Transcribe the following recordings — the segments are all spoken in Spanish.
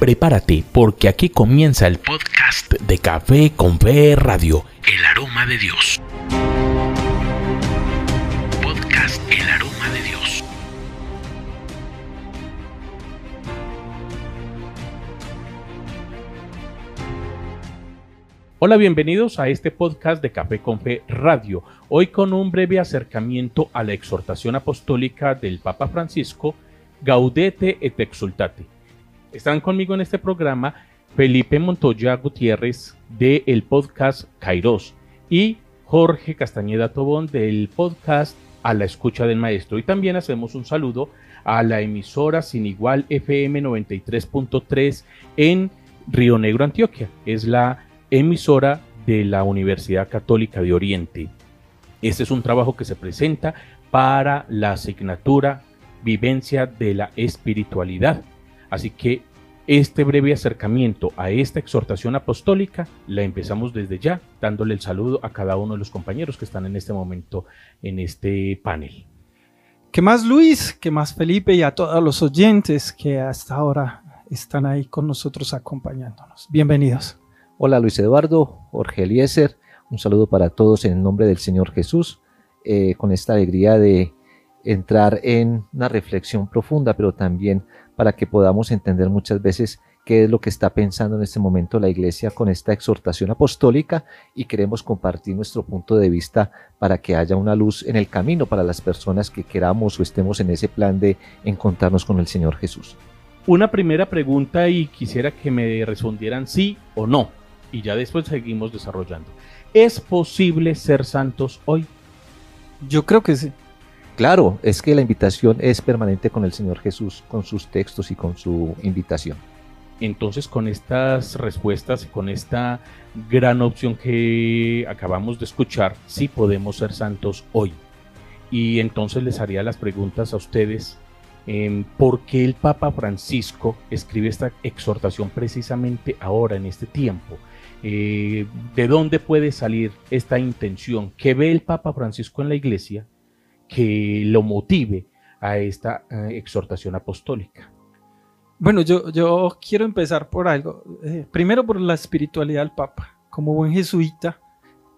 Prepárate porque aquí comienza el podcast de Café con Fe Radio, El Aroma de Dios. Podcast El Aroma de Dios. Hola, bienvenidos a este podcast de Café con Fe Radio. Hoy con un breve acercamiento a la exhortación apostólica del Papa Francisco, Gaudete et Exultate. Están conmigo en este programa Felipe Montoya Gutiérrez del podcast Kairos y Jorge Castañeda Tobón del podcast A la Escucha del Maestro. Y también hacemos un saludo a la emisora Sin Igual FM 93.3 en Río Negro, Antioquia. Es la emisora de la Universidad Católica de Oriente. Este es un trabajo que se presenta para la asignatura Vivencia de la Espiritualidad. Así que este breve acercamiento a esta exhortación apostólica la empezamos desde ya, dándole el saludo a cada uno de los compañeros que están en este momento en este panel. ¿Qué más Luis? ¿Qué más Felipe? Y a todos los oyentes que hasta ahora están ahí con nosotros acompañándonos. Bienvenidos. Hola Luis Eduardo, Jorge Eliezer, un saludo para todos en el nombre del Señor Jesús, eh, con esta alegría de entrar en una reflexión profunda, pero también para que podamos entender muchas veces qué es lo que está pensando en este momento la Iglesia con esta exhortación apostólica y queremos compartir nuestro punto de vista para que haya una luz en el camino para las personas que queramos o estemos en ese plan de encontrarnos con el Señor Jesús. Una primera pregunta y quisiera que me respondieran sí o no y ya después seguimos desarrollando. ¿Es posible ser santos hoy? Yo creo que sí. Claro, es que la invitación es permanente con el Señor Jesús, con sus textos y con su invitación. Entonces, con estas respuestas, con esta gran opción que acabamos de escuchar, sí podemos ser santos hoy. Y entonces les haría las preguntas a ustedes, eh, ¿por qué el Papa Francisco escribe esta exhortación precisamente ahora, en este tiempo? Eh, ¿De dónde puede salir esta intención que ve el Papa Francisco en la Iglesia que lo motive a esta eh, exhortación apostólica? Bueno, yo, yo quiero empezar por algo. Eh, primero por la espiritualidad del Papa. Como buen jesuita,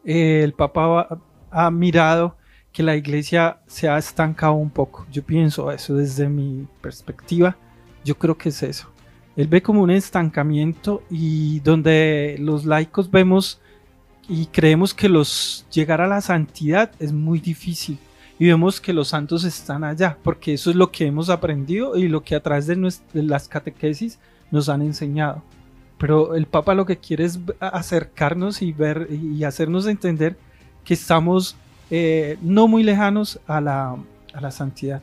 eh, el Papa ha mirado que la iglesia se ha estancado un poco. Yo pienso eso desde mi perspectiva. Yo creo que es eso. Él ve como un estancamiento y donde los laicos vemos y creemos que los llegar a la santidad es muy difícil y vemos que los santos están allá, porque eso es lo que hemos aprendido y lo que a través de, las catequesis nos han enseñado. Pero el Papa lo que quiere es acercarnos y ver y hacernos entender que estamos eh, no muy lejanos a la, a la santidad.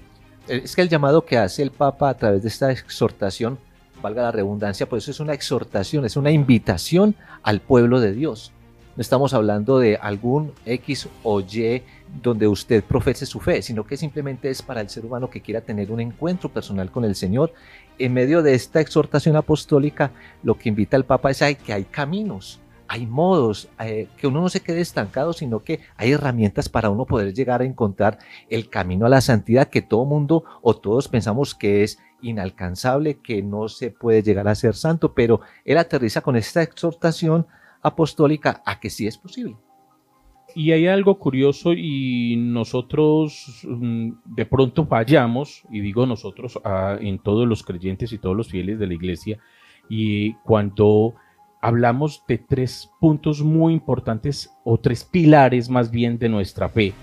Es que el llamado que hace el Papa a través de esta exhortación, valga la redundancia, pues eso es una exhortación, es una invitación al pueblo de Dios. No estamos hablando de algún X o Y donde usted profese su fe, sino que simplemente es para el ser humano que quiera tener un encuentro personal con el Señor. En medio de esta exhortación apostólica, lo que invita el Papa es a que hay caminos, hay modos, eh, que uno no se quede estancado, sino que hay herramientas para uno poder llegar a encontrar el camino a la santidad que todo mundo o todos pensamos que es inalcanzable, que no se puede llegar a ser santo, pero él aterriza con esta exhortación apostólica a que sí es posible. Y hay algo curioso y nosotros mm, de pronto fallamos, y digo nosotros ah, en todos los creyentes y todos los fieles de la iglesia, y cuando hablamos de tres puntos muy importantes o tres pilares más bien de nuestra fe.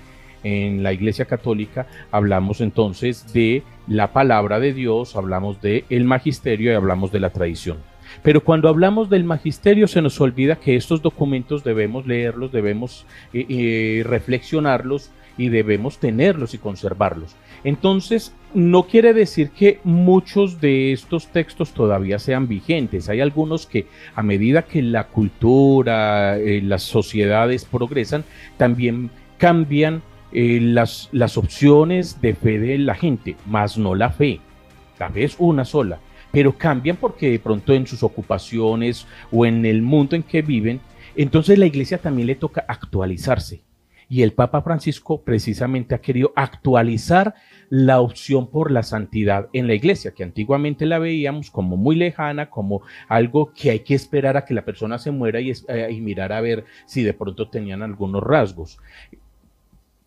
En la Iglesia Católica hablamos entonces de la palabra de Dios, hablamos de el magisterio y hablamos de la tradición. Pero cuando hablamos del magisterio se nos olvida que estos documentos debemos leerlos, debemos eh, eh, reflexionarlos y debemos tenerlos y conservarlos. Entonces, no quiere decir que muchos de estos textos todavía sean vigentes. Hay algunos que a medida que la cultura, eh, las sociedades progresan, también cambian las, las opciones de fe de la gente, más no la fe. La fe es una sola pero cambian porque de pronto en sus ocupaciones o en el mundo en que viven, entonces la iglesia también le toca actualizarse. Y el Papa Francisco precisamente ha querido actualizar la opción por la santidad en la iglesia, que antiguamente la veíamos como muy lejana, como algo que hay que esperar a que la persona se muera y, eh, y mirar a ver si de pronto tenían algunos rasgos.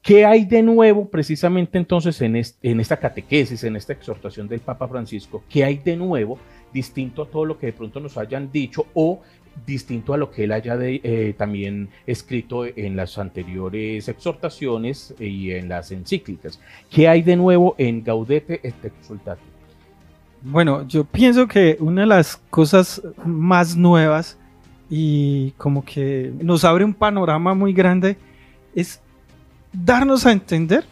¿Qué hay de nuevo precisamente entonces en, en, esta catequesis, en esta exhortación del Papa Francisco? ¿Qué hay de nuevo distinto a todo lo que de pronto nos hayan dicho o distinto a lo que él haya eh, también escrito en las anteriores exhortaciones y en las encíclicas. ¿Qué hay de nuevo en Gaudete et Exultate? Bueno, yo pienso que una de las cosas más nuevas y como que nos abre un panorama muy grande es darnos a entender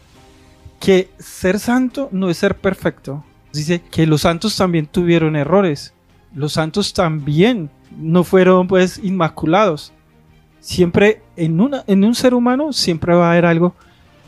que ser santo no es ser perfecto. Dice que los santos también tuvieron errores. Los santos también no fueron pues inmaculados. Siempre en, una, en un ser humano siempre va a haber algo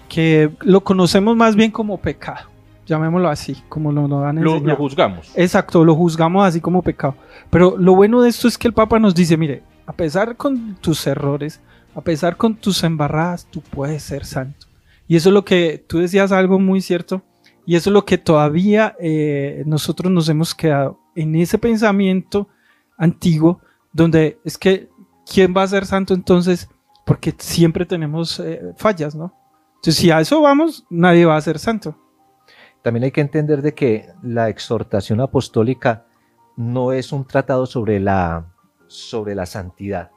que lo conocemos más bien como pecado, llamémoslo así, como lo nos lo, lo juzgamos. Exacto, lo juzgamos así como pecado. Pero lo bueno de esto es que el Papa nos dice, mire, a pesar con tus errores, a pesar con tus embarradas, tú puedes ser santo. Y eso es lo que tú decías algo muy cierto, y eso es lo que todavía eh, nosotros nos hemos quedado en ese pensamiento antiguo, donde es que, ¿quién va a ser santo entonces? Porque siempre tenemos eh, fallas, ¿no? Entonces, si a eso vamos, nadie va a ser santo. También hay que entender de que la exhortación apostólica no es un tratado sobre la, sobre la santidad,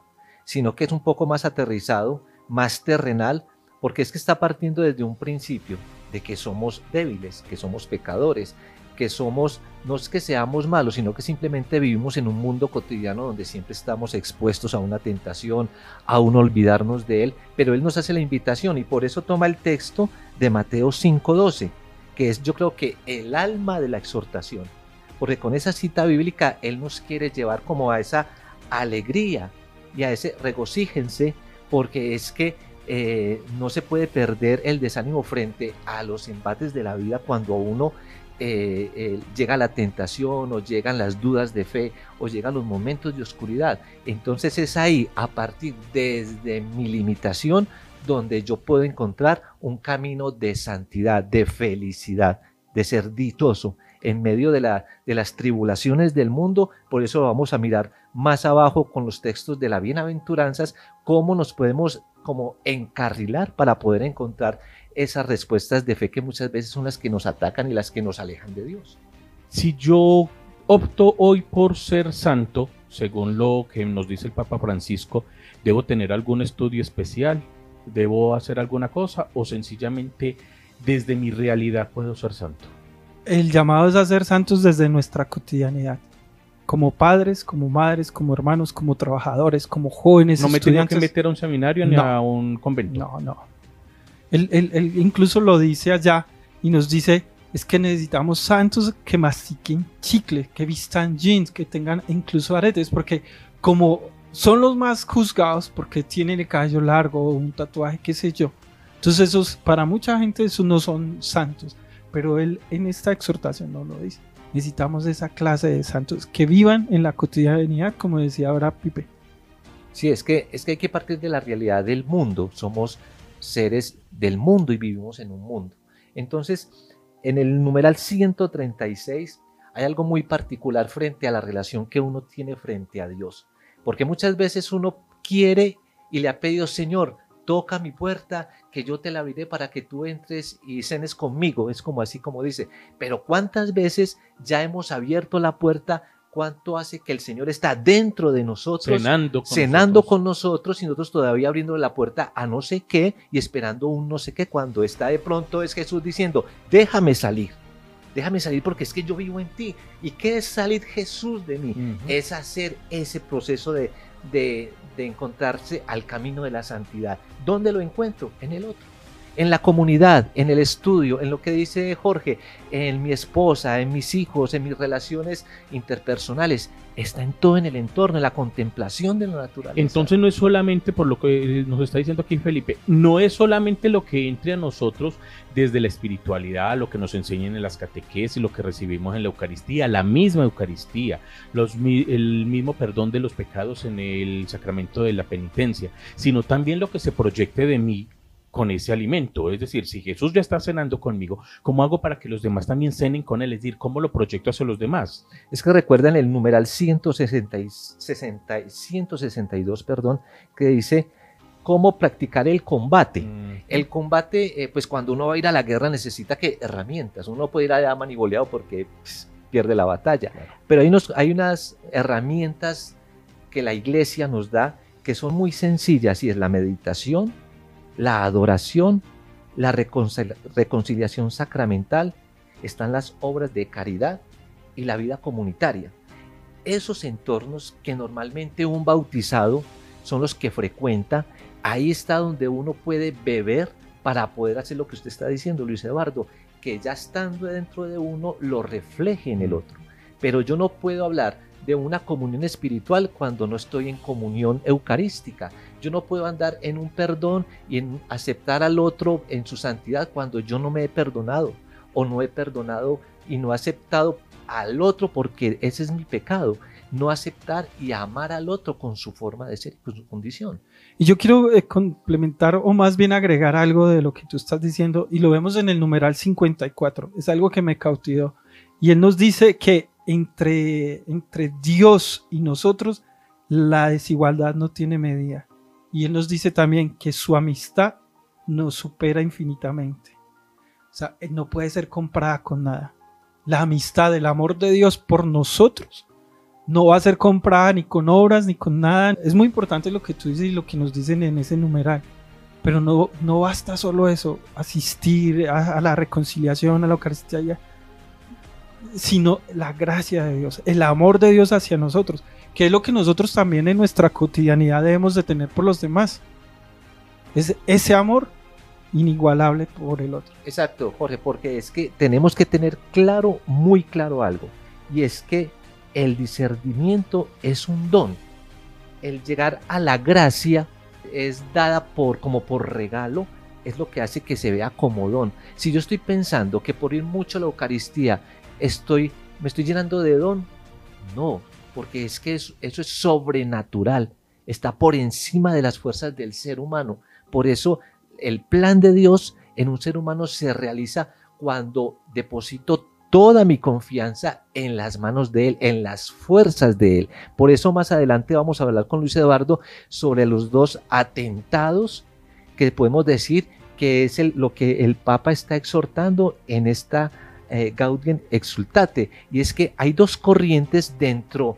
sino que es un poco más aterrizado, más terrenal, porque es que está partiendo desde un principio de que somos débiles, que somos pecadores, que somos, no es que seamos malos, sino que simplemente vivimos en un mundo cotidiano donde siempre estamos expuestos a una tentación, a un olvidarnos de Él, pero Él nos hace la invitación y por eso toma el texto de Mateo 5:12, que es yo creo que el alma de la exhortación, porque con esa cita bíblica Él nos quiere llevar como a esa alegría y a ese regocíjense, porque es que eh, no se puede perder el desánimo frente a los embates de la vida cuando uno eh, eh, llega la tentación o llegan las dudas de fe o llegan los momentos de oscuridad. Entonces es ahí, a partir desde mi limitación, donde yo puedo encontrar un camino de santidad, de felicidad, de ser dichoso en medio de, la, de las tribulaciones del mundo. Por eso vamos a mirar más abajo con los textos de la bienaventuranzas, cómo nos podemos como encarrilar para poder encontrar esas respuestas de fe que muchas veces son las que nos atacan y las que nos alejan de Dios. Si yo opto hoy por ser santo, según lo que nos dice el Papa Francisco, ¿debo tener algún estudio especial? ¿Debo hacer alguna cosa? ¿O sencillamente desde mi realidad puedo ser santo? El llamado es a ser santos desde nuestra cotidianidad. Como padres, como madres, como hermanos, como trabajadores, como jóvenes. No me tengo que meter a un seminario ni a un convento. No, no él, incluso lo dice allá y nos dice, es que necesitamos santos que mastiquen chicle, que vistan jeans, que tengan incluso aretes, porque como son los más juzgados porque tienen el cabello largo un tatuaje, qué sé yo. Entonces esos, para mucha gente esos no son santos, pero él en esta exhortación no lo dice. Necesitamos esa clase de santos que vivan en la cotidianidad, como decía ahora Pipe. Sí, es que, es que hay que partir de la realidad del mundo. Somos seres del mundo y vivimos en un mundo. Entonces, en el numeral 136 hay algo muy particular frente a la relación que uno tiene frente a Dios. Porque muchas veces uno quiere y le ha pedido, Señor, toca mi puerta, que yo te la abriré para que tú entres y cenes conmigo. Es como así como dice. Pero ¿cuántas veces ya hemos abierto la puerta cuánto hace que el Señor está dentro de nosotros, cenando, con, nosotros. y nosotros todavía abriendo la puerta a no sé qué y esperando un no sé qué cuando está de pronto es Jesús diciendo, déjame salir, déjame salir porque es que yo vivo en ti. ¿Y qué es salir Jesús de mí? Es hacer ese proceso de, de, de encontrarse al camino de la santidad. ¿Dónde lo encuentro? En el otro en la comunidad, en el estudio, en lo que dice Jorge, en mi esposa, en mis hijos, en mis relaciones interpersonales, está en todo en el entorno, en la contemplación de la naturaleza. Entonces no es solamente por lo que nos está diciendo aquí Felipe, no es solamente lo que entre a nosotros desde la espiritualidad, lo que nos enseñan en las catequesis, lo que recibimos en la Eucaristía, la misma Eucaristía, el mismo perdón de los pecados en el sacramento de la penitencia, sino también lo que se proyecte de mí con ese alimento. Es decir, si Jesús ya está cenando conmigo, ¿cómo hago para que los demás también cenen con él? Es decir, ¿cómo lo proyecto hacia los demás? Es que recuerdan el numeral 160, 162, perdón, que dice cómo practicar el combate. Mm. El combate, eh, pues cuando uno va a ir a la guerra necesita que herramientas. Uno puede ir allá maniboleado porque pues, pierde la batalla. Pero hay, unos, hay unas herramientas que la iglesia nos da que son muy sencillas y es la meditación, la adoración, la reconciliación sacramental, están las obras de caridad y la vida comunitaria. Esos entornos que normalmente un bautizado son los que frecuenta, ahí está donde uno puede beber para poder hacer lo que usted está diciendo, Luis Eduardo, que ya estando dentro de uno lo refleje en el mm. otro. Pero yo no puedo hablar de una comunión espiritual cuando no estoy en comunión eucarística. Yo no puedo andar en un perdón y en aceptar al otro en su santidad cuando yo no me he perdonado o no he perdonado y no he aceptado al otro porque ese es mi pecado. No aceptar y amar al otro con su forma de ser, con su condición. Y yo quiero eh, complementar o más bien agregar algo de lo que tú estás diciendo y lo vemos en el numeral 54. Es algo que me cautivó. Y él nos dice que entre, entre Dios y nosotros, la desigualdad no tiene medida. Y Él nos dice también que su amistad nos supera infinitamente. O sea, no puede ser comprada con nada. La amistad, el amor de Dios por nosotros no va a ser comprada ni con obras ni con nada. Es muy importante lo que tú dices y lo que nos dicen en ese numeral. Pero no, no basta solo eso, asistir a, a la reconciliación, a la Eucaristía sino la gracia de Dios, el amor de Dios hacia nosotros, que es lo que nosotros también en nuestra cotidianidad debemos de tener por los demás. Es ese amor inigualable por el otro. Exacto, Jorge, porque es que tenemos que tener claro, muy claro algo, y es que el discernimiento es un don. El llegar a la gracia es dada por como por regalo, es lo que hace que se vea como don. Si yo estoy pensando que por ir mucho a la Eucaristía estoy, me estoy llenando de don. No, porque es que eso, eso es sobrenatural, está por encima de las fuerzas del ser humano. Por eso el plan de Dios en un ser humano se realiza cuando deposito toda mi confianza en las manos de Él, en las fuerzas de Él. Por eso más adelante vamos a hablar con Luis Eduardo sobre los dos atentados que podemos decir que es lo que el Papa está exhortando en esta eh, Gaudium Exultate, y es que hay dos corrientes dentro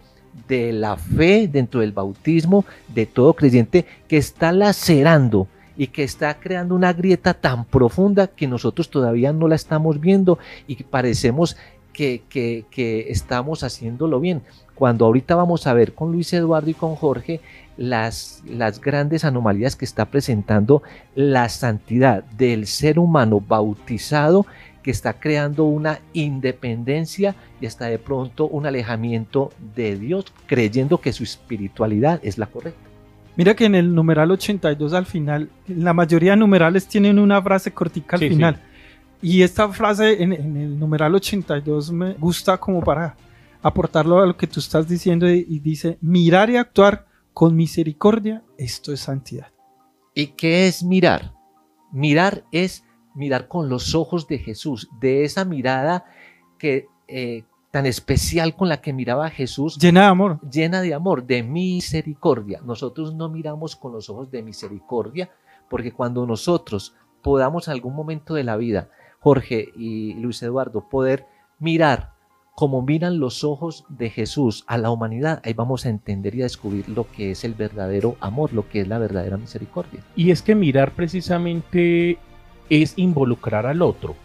de la fe, dentro del bautismo de todo creyente, que está lacerando y que está creando una grieta tan profunda que nosotros todavía no la estamos viendo y parecemos que, que, que, estamos haciéndolo bien. Cuando ahorita vamos a ver con Luis Eduardo y con Jorge las, las grandes anomalías que está presentando la santidad del ser humano bautizado que está creando una independencia y hasta de pronto un alejamiento de Dios, creyendo que su espiritualidad es la correcta. Mira que en el numeral 82 al final, la mayoría de numerales tienen una frase cortica al final. Y esta frase en, el numeral 82 me gusta como para aportarlo a lo que tú estás diciendo y, y dice, mirar y actuar con misericordia, esto es santidad. ¿Y qué es mirar? Mirar es mirar con los ojos de Jesús, de esa mirada que eh, tan especial con la que miraba Jesús. Llena de amor. Llena de amor, de misericordia. Nosotros no miramos con los ojos de misericordia, porque cuando nosotros podamos en algún momento de la vida, Jorge y Luis Eduardo, poder mirar como miran los ojos de Jesús a la humanidad, ahí vamos a entender y a descubrir lo que es el verdadero amor, lo que es la verdadera misericordia. Y es que mirar precisamente es involucrar al otro.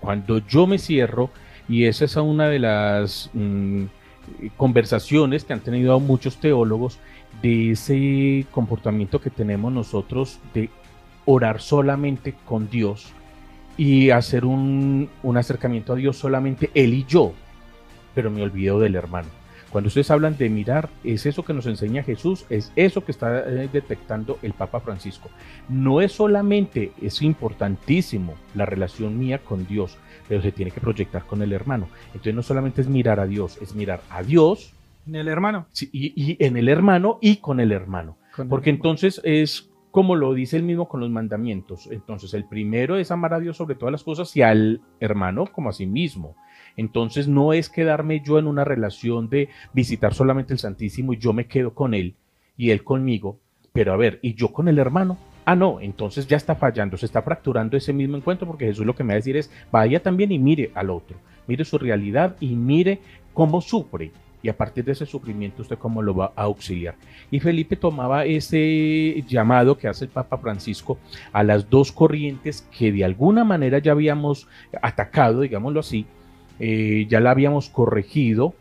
Cuando yo me cierro, y esa es una de las mm, conversaciones que han tenido muchos teólogos, de ese comportamiento que tenemos nosotros de orar solamente con Dios y hacer un, un acercamiento a Dios solamente él y yo, pero me olvido del hermano. Cuando ustedes hablan de mirar, es eso que nos enseña Jesús, es eso que está eh, detectando el Papa Francisco. No es solamente, es importantísimo la relación mía con Dios, pero se tiene que proyectar con el hermano. Entonces no solamente es mirar a Dios, es mirar a Dios. En el hermano. y, en el hermano y con el hermano. Porque entonces es como lo dice el mismo con los mandamientos. Entonces, el primero es amar a Dios sobre todas las cosas y al hermano como a sí mismo. Entonces, no es quedarme yo en una relación de visitar solamente el Santísimo y yo me quedo con él y él conmigo, pero a ver, ¿y yo con el hermano? Ah, no, entonces ya está fallando, se está fracturando ese mismo encuentro porque Jesús lo que me va a decir es, vaya también y mire al otro, mire su realidad y mire cómo sufre y a partir de ese sufrimiento usted cómo lo va a auxiliar. Y Felipe tomaba ese llamado que hace el Papa Francisco a las dos corrientes que de alguna manera ya habíamos atacado, digámoslo así, eh, ya la habíamos corregido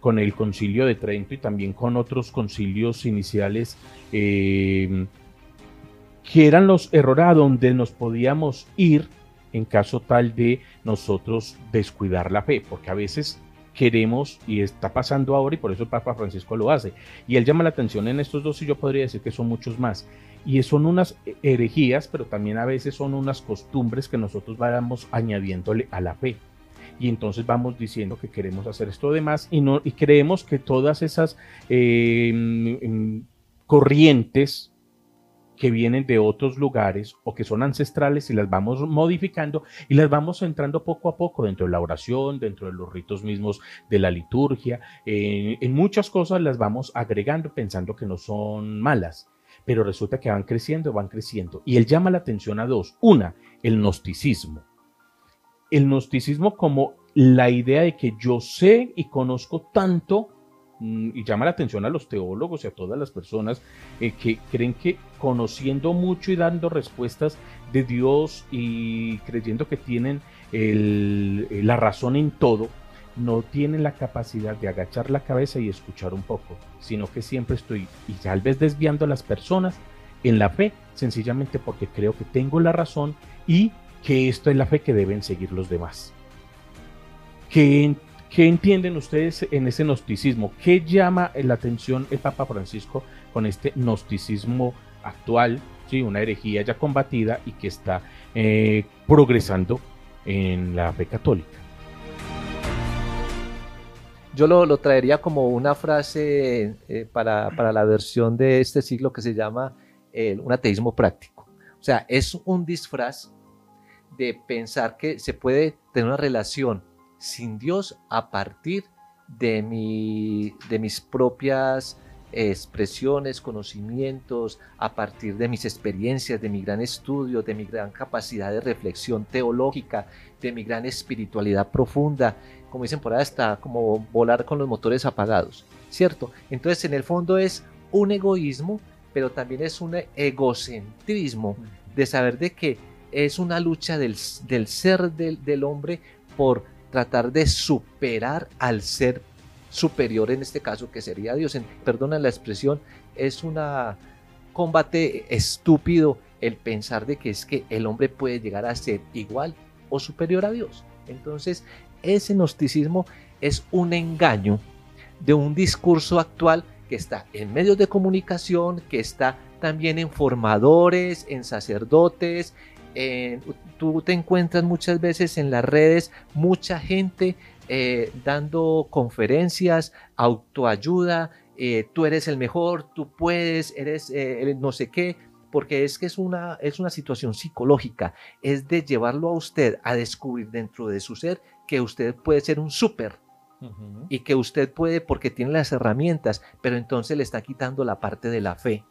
con el concilio de Trento y también con otros concilios iniciales eh, que eran los errores a donde nos podíamos ir en caso tal de nosotros descuidar la fe, porque a veces queremos y está pasando ahora y por eso el Papa Francisco lo hace. Y él llama la atención en estos dos y yo podría decir que son muchos más. Y son unas herejías, pero también a veces son unas costumbres que nosotros vamos añadiéndole a la fe. Y entonces vamos diciendo que queremos hacer esto demás y, no, y creemos que todas esas eh, mm, mm, corrientes que vienen de otros lugares o que son ancestrales y las vamos modificando y las vamos entrando poco a poco dentro de la oración, dentro de los ritos mismos de la liturgia. en muchas cosas las vamos agregando pensando que no son malas, pero resulta que van creciendo, van creciendo. Y él llama la atención a dos. Una, el gnosticismo. El gnosticismo como la idea de que yo sé y conozco tanto Mm, y llama la atención a los teólogos y a todas las personas eh, que creen que conociendo mucho y dando respuestas de Dios y creyendo que tienen la razón en todo, no tienen la capacidad de agachar la cabeza y escuchar un poco, sino que siempre estoy y tal vez desviando a las personas en la fe, sencillamente porque creo que tengo la razón y que esto es la fe que deben seguir los demás. Que ¿Qué entienden ustedes en ese gnosticismo? ¿Qué llama la atención el Papa Francisco con este gnosticismo actual? ¿sí? Una herejía ya combatida y que está eh, progresando en la fe católica. Yo lo, traería como una frase eh, para, la versión de este siglo que se llama un ateísmo práctico. O sea, es un disfraz de pensar que se puede tener una relación sin Dios a partir de, mi, de mis propias expresiones, conocimientos, a partir de mis experiencias, de mi gran estudio, de mi gran capacidad de reflexión teológica, de mi gran espiritualidad profunda, como dicen por ahí, hasta como volar con los motores apagados, ¿cierto? Entonces, en el fondo es un egoísmo, pero también es un egocentrismo de saber de que es una lucha del, ser del, del hombre por tratar de superar al ser superior en este caso que sería Dios. Perdona la expresión, es un combate estúpido el pensar de que es que el hombre puede llegar a ser igual o superior a Dios. Entonces, ese gnosticismo es un engaño de un discurso actual que está en medios de comunicación, que está también en formadores, en sacerdotes, tú te encuentras muchas veces en las redes mucha gente eh, dando conferencias, autoayuda, eh, tú eres el mejor, tú puedes, eres eh, no sé qué, porque es que es una, es una situación psicológica, es de llevarlo a usted a descubrir dentro de su ser que usted puede ser un súper y que usted puede porque tiene las herramientas, pero entonces le está quitando la parte de la fe.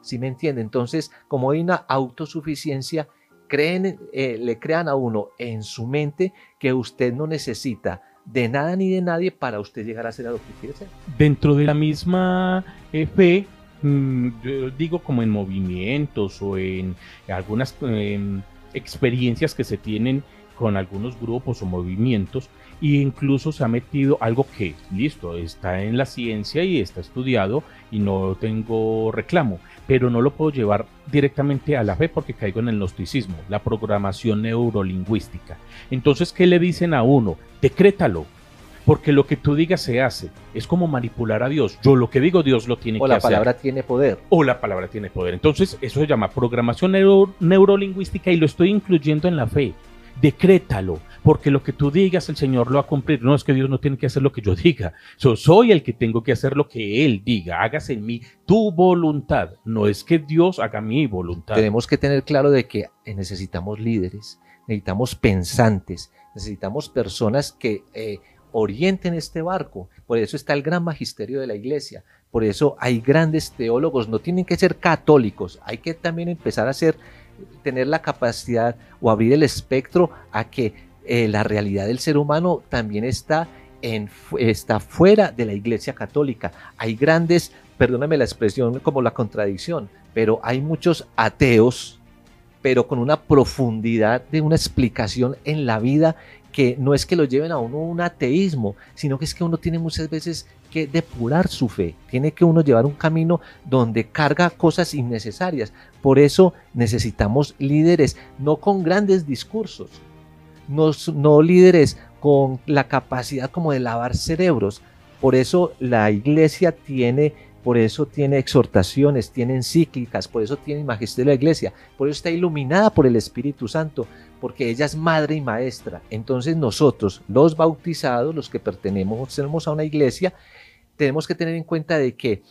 ¿Sí me entiende? Entonces, como hay una autosuficiencia, creen, eh, le crean a uno en su mente que usted no necesita de nada ni de nadie para usted llegar a ser lo que quiere ser. Dentro de la misma eh, fe, mm, digo como en movimientos o en algunas em, experiencias que se tienen con algunos grupos o movimientos, e incluso se ha metido algo que, listo, está en la ciencia y está estudiado y no tengo reclamo, pero no lo puedo llevar directamente a la fe porque caigo en el gnosticismo, la programación neurolingüística. Entonces, ¿qué le dicen a uno? Decrétalo, porque lo que tú digas se hace. Es como manipular a Dios. Yo lo que digo, Dios lo tiene que hacer. O la palabra tiene poder. O la palabra tiene poder. Entonces, eso se llama programación neurolingüística y lo estoy incluyendo en la fe. Decrétalo, porque lo que tú digas el Señor lo va a cumplir. No es que Dios no tiene que hacer lo que yo diga, yo soy el que tengo que hacer lo que Él diga. Hágase en mí tu voluntad, no es que Dios haga mi voluntad. Tenemos que tener claro de que necesitamos líderes, necesitamos pensantes, necesitamos personas que eh, orienten este barco. Por eso está el gran magisterio de la iglesia. Por eso hay grandes teólogos, no tienen que ser católicos, hay que también empezar a ser, tener la capacidad o abrir el espectro a que eh, la realidad del ser humano también está, en, está fuera de la iglesia católica. Hay grandes, perdóname la expresión como la contradicción, pero hay muchos ateos, pero con una profundidad de una explicación en la vida que no es que lo lleven a uno un ateísmo, sino que es que uno tiene muchas veces que depurar su fe, tiene que uno llevar un camino donde carga cosas innecesarias. Por eso necesitamos líderes, no con grandes discursos, no, no líderes con la capacidad como de lavar cerebros. Por eso la iglesia tiene por eso tiene exhortaciones, tiene encíclicas, por eso tiene magisterio de la iglesia, por eso está iluminada por el Espíritu Santo, porque ella es madre y maestra. Entonces nosotros, los bautizados, los que pertenecemos a una iglesia, tenemos que tener en cuenta de que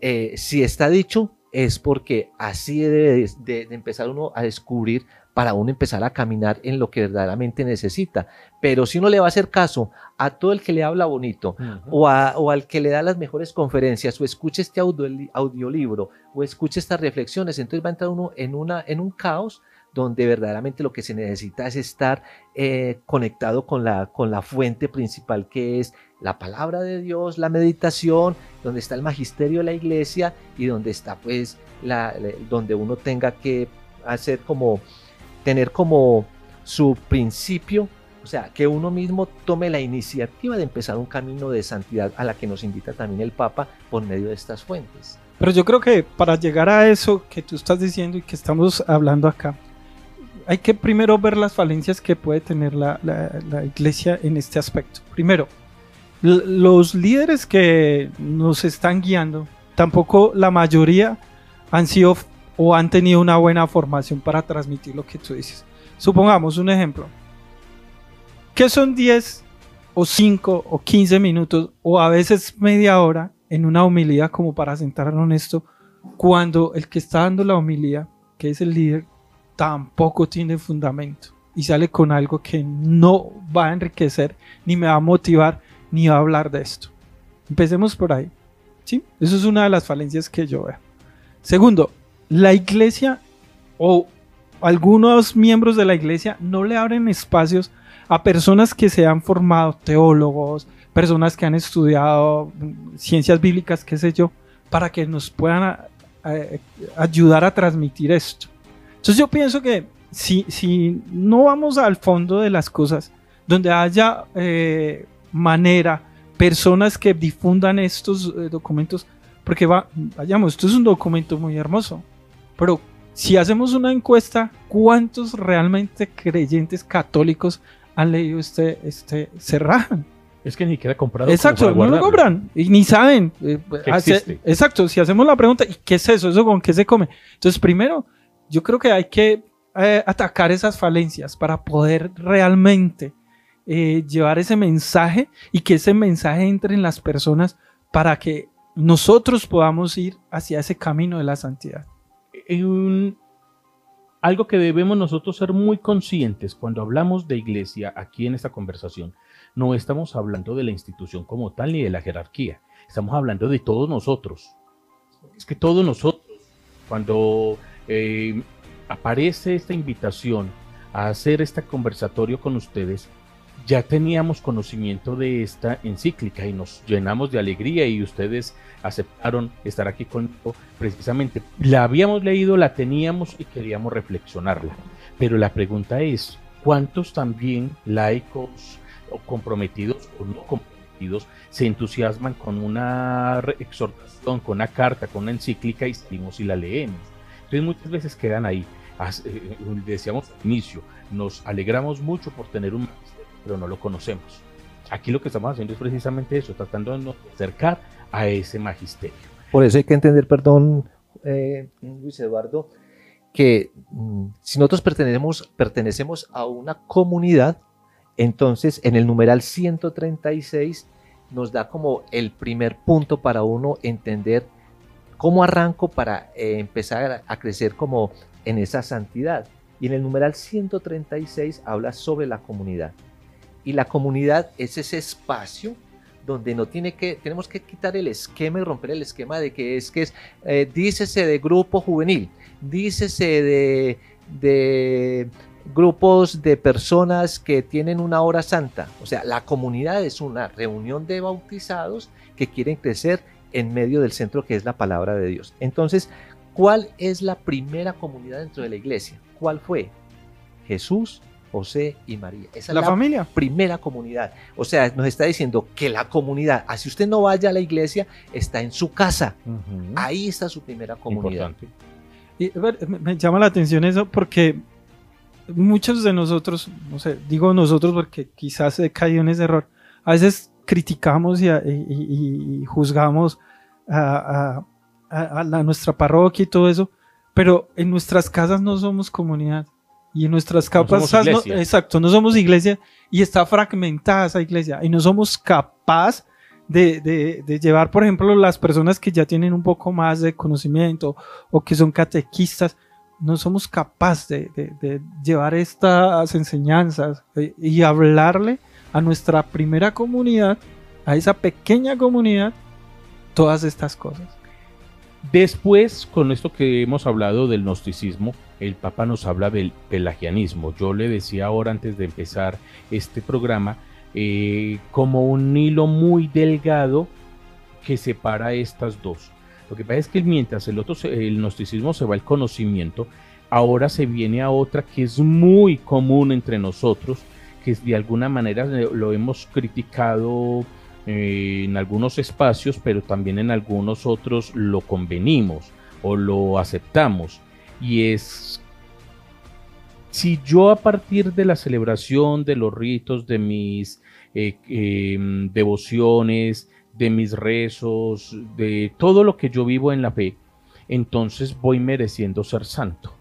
eh, si está dicho es porque así debe de, empezar uno a descubrir para uno empezar a caminar en lo que verdaderamente necesita. Pero si uno le va a hacer caso a todo el que le habla bonito o, al que le da las mejores conferencias o escuche este audiolibro o escuche estas reflexiones, entonces va a entrar uno en, una, en un caos donde verdaderamente lo que se necesita es estar eh, conectado con la, con la fuente principal que es la palabra de Dios, la meditación, donde está el magisterio de la iglesia y donde está pues la, donde uno tenga que hacer como tener como su principio, o sea, que uno mismo tome la iniciativa de empezar un camino de santidad a la que nos invita también el Papa por medio de estas fuentes. Pero yo creo que para llegar a eso que tú estás diciendo y que estamos hablando acá, hay que primero ver las falencias que puede tener la, iglesia en este aspecto. Primero, los líderes que nos están guiando, tampoco la mayoría han sido o han tenido una buena formación para transmitir lo que tú dices. Supongamos un ejemplo. ¿Qué son 10 o 5 o 15 minutos o a veces media hora en una homilía como para sentarnos en esto cuando el que está dando la homilía, que es el líder, tampoco tiene fundamento y sale con algo que no va a enriquecer, ni me va a motivar, ni va a hablar de esto. Empecemos por ahí. ¿sí? Eso es una de las falencias que yo veo. Segundo, la iglesia o algunos miembros de la iglesia no le abren espacios a personas que se han formado, teólogos, personas que han estudiado ciencias bíblicas, qué sé yo, para que nos puedan eh, ayudar a transmitir esto. Entonces yo pienso que si, si no vamos al fondo de las cosas, donde haya eh, manera, personas que difundan estos eh, documentos, porque va, vayamos, esto es un documento muy hermoso, pero si hacemos una encuesta, ¿cuántos realmente creyentes católicos han leído este, este, se Es que ni siquiera comprado. Exacto, no lo compran y ni saben. Eh, exacto, si hacemos la pregunta, ¿y qué es eso? ¿Eso con qué se come? Entonces, primero, yo creo que hay que eh, atacar esas falencias para poder realmente eh, llevar ese mensaje y que ese mensaje entre en las personas para que nosotros podamos ir hacia ese camino de la santidad. algo que debemos nosotros ser muy conscientes cuando hablamos de iglesia aquí en esta conversación, no estamos hablando de la institución como tal ni de la jerarquía, estamos hablando de todos nosotros. Es que todos nosotros, cuando eh, aparece esta invitación a hacer este conversatorio con ustedes, ya teníamos conocimiento de esta encíclica y nos llenamos de alegría y ustedes aceptaron estar aquí conmigo precisamente. La habíamos leído, la teníamos y queríamos reflexionarla. Pero la pregunta es, ¿cuántos también laicos o comprometidos o no comprometidos se entusiasman con una exhortación, con una carta, con una encíclica y salimos y la leemos? Entonces muchas veces quedan ahí. Eh, decíamos al inicio, nos alegramos mucho por tener un pero no lo conocemos. Aquí lo que estamos haciendo es precisamente eso, tratando de acercar a ese magisterio. Por eso hay que entender, perdón, eh, Luis Eduardo, que mm, si nosotros pertenecemos, pertenecemos a una comunidad, entonces en el numeral 136 nos da como el primer punto para uno entender cómo arranco para eh, empezar a crecer como en esa santidad. Y en el numeral 136 habla sobre la comunidad. Y la comunidad es ese espacio donde no tiene que, tenemos que quitar el esquema y romper el esquema de que es que es, eh, dícese de grupo juvenil, dícese de, de grupos de personas que tienen una hora santa. O sea, la comunidad es una reunión de bautizados que quieren crecer en medio del centro que es la palabra de Dios. Entonces, ¿cuál es la primera comunidad dentro de la iglesia? ¿Cuál fue? Jesús, José y María. Esa la es la familia. primera comunidad. O sea, nos está diciendo que la comunidad, así usted no vaya a la iglesia, está en su casa. Ahí está su primera comunidad. Y, me llama la atención eso porque muchos de nosotros, no sé, digo nosotros porque quizás he caído en ese error, a veces criticamos y, juzgamos a, nuestra parroquia y todo eso, pero en nuestras casas no somos comunidad. Y nuestras capas, no exacto, no somos iglesia y está fragmentada esa iglesia y no somos capaz de, de, llevar, por ejemplo, las personas que ya tienen un poco más de conocimiento o que son catequistas, no somos capaces de, de llevar estas enseñanzas y hablarle a nuestra primera comunidad, a esa pequeña comunidad, todas estas cosas. Después, con esto que hemos hablado del gnosticismo, el Papa nos habla del pelagianismo. Yo le decía ahora antes de empezar este programa, eh, como un hilo muy delgado que separa estas dos. Lo que pasa es que mientras el otro, el gnosticismo se va al conocimiento, ahora se viene a otra que es muy común entre nosotros, que de alguna manera lo hemos criticado en algunos espacios, pero también en algunos otros lo convenimos o lo aceptamos. Y es si yo a partir de la celebración de los ritos, de mis eh, em, devociones, de mis rezos, de todo lo que yo vivo en la fe, entonces voy mereciendo ser santo.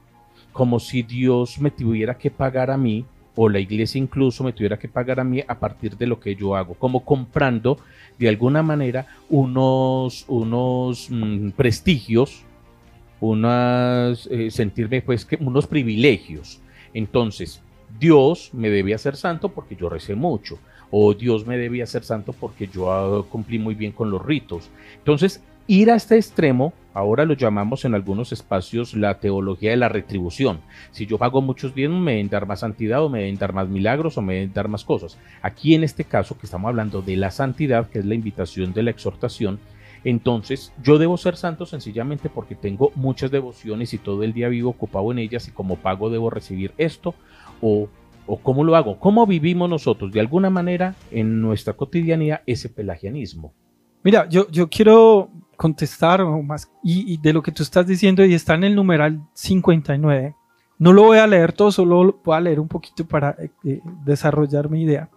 Como si Dios me tuviera que pagar a mí o la iglesia incluso me tuviera que pagar a mí a partir de lo que yo hago, como comprando de alguna manera unos, unos mm, prestigios, unas, eh, sentirme pues que unos privilegios. Entonces, Dios me debe hacer santo porque yo recé mucho, o Dios me debe hacer santo porque yo ah, cumplí muy bien con los ritos. Entonces, Ir a este extremo, ahora lo llamamos en algunos espacios la teología de la retribución. Si yo pago muchos bienes, me deben dar más santidad o me deben dar más milagros o me deben dar más cosas. Aquí en este caso, que estamos hablando de la santidad, que es la invitación de la exhortación, entonces yo debo ser santo sencillamente porque tengo muchas devociones y todo el día vivo ocupado en ellas y como pago debo recibir esto o o cómo lo hago, cómo vivimos nosotros de alguna manera en nuestra cotidianidad ese pelagianismo. Mira, yo, yo quiero contestar más y, de lo que tú estás diciendo y está en el numeral 59. No lo voy a leer todo, solo voy a leer un poquito para eh, eh, desarrollar mi idea.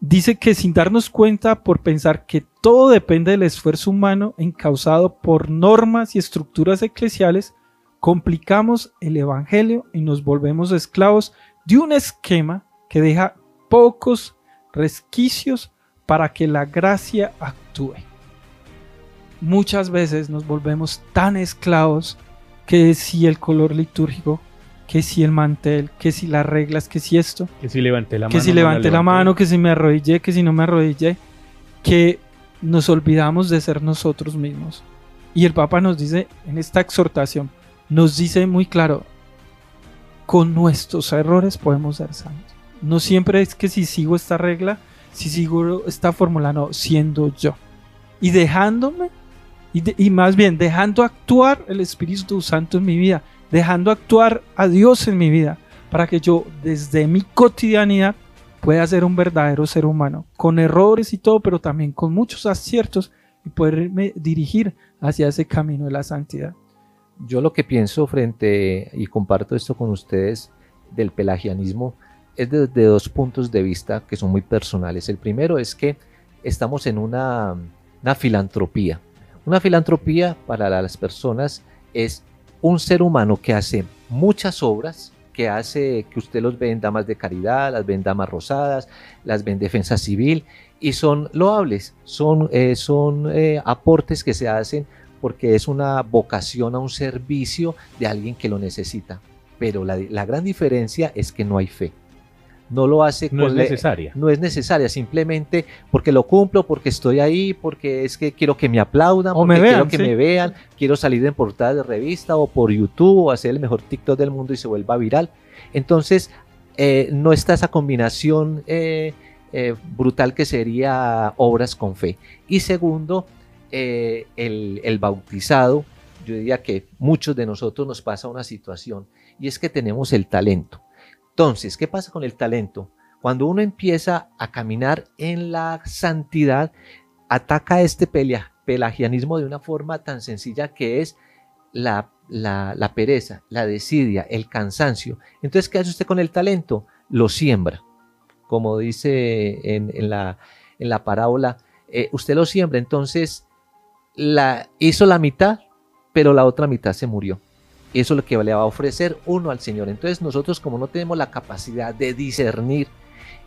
Dice que sin darnos cuenta por pensar que todo depende del esfuerzo humano encausado por normas y estructuras eclesiales, complicamos el Evangelio y nos volvemos esclavos de un esquema que deja pocos resquicios para que la gracia actúe muchas veces nos volvemos tan esclavos que si el color litúrgico, que si el mantel, que si las reglas, que si esto, que si levanté la que si levanté la, mano, que si me arrodillé, que si no me arrodillé, que nos olvidamos de ser nosotros mismos. Y el Papa nos dice en esta exhortación, nos dice muy claro, con nuestros errores podemos ser santos. No siempre es que si sigo esta regla, si sigo esta fórmula, no, siendo yo. Y dejándome y, más bien dejando actuar el Espíritu Santo en mi vida, dejando actuar a Dios en mi vida, para que yo desde mi cotidianidad pueda ser un verdadero ser humano, con errores y todo, pero también con muchos aciertos y poderme dirigir hacia ese camino de la santidad. Yo lo que pienso frente, y comparto esto con ustedes, del pelagianismo, es desde dos puntos de vista que son muy personales. El primero es que estamos en una, una filantropía. Una filantropía para las personas es un ser humano que hace muchas obras que hace que usted los ve en damas de caridad, las ve en damas rosadas, las ve en defensa civil y son loables, son, eh, son eh, aportes que se hacen porque es una vocación a un servicio de alguien que lo necesita. Pero la, la gran diferencia es que no hay fe no lo hace no es necesaria. No es necesaria, simplemente porque lo cumplo, porque estoy ahí, porque es que quiero que me aplaudan, o porque me vean, quiero que sí. me vean, quiero salir en portada de revista o por YouTube o hacer el mejor TikTok del mundo y se vuelva viral. Entonces, eh, no está esa combinación eh, eh, brutal que sería obras con fe. Y segundo, eh, el, el bautizado, yo diría que muchos de nosotros nos pasa una situación y es que tenemos el talento. Entonces, ¿qué pasa con el talento? Cuando uno empieza a caminar en la santidad, ataca este pelagianismo de una forma tan sencilla que es la, pereza, la desidia, el cansancio. Entonces, ¿qué hace usted con el talento? Lo siembra. Como dice en, en la, en la parábola, eh, usted lo siembra. Entonces, la, hizo la mitad, pero la otra mitad se murió. Eso es lo que le va a ofrecer uno al Señor. Entonces nosotros como no tenemos la capacidad de discernir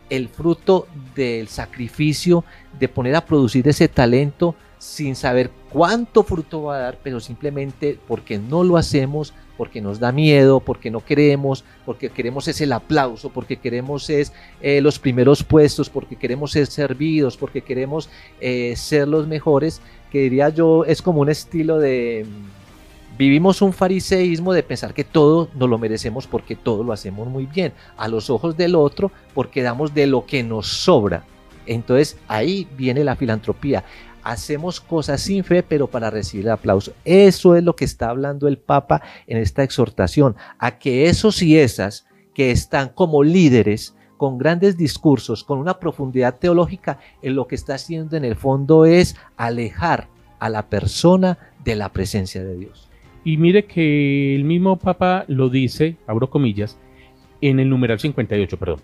el fruto del sacrificio, de poner a producir ese talento sin saber cuánto fruto va a dar, pero simplemente porque no lo hacemos, porque nos da miedo, porque no queremos, porque queremos es el aplauso, porque queremos es eh, los primeros puestos, porque queremos ser servidos, porque queremos eh, ser los mejores, que diría yo es como un estilo de vivimos un fariseísmo de pensar que todo nos lo merecemos porque todo lo hacemos muy bien, a los ojos del otro porque damos de lo que nos sobra. Entonces ahí viene la filantropía. Hacemos cosas sin fe, pero para recibir el aplauso. Eso es lo que está hablando el Papa en esta exhortación, a que esos y esas que están como líderes, con grandes discursos, con una profundidad teológica, en lo que está haciendo en el fondo es alejar a la persona de la presencia de Dios. Y mire que el mismo Papa lo dice, abro comillas, en el numeral 58, perdón.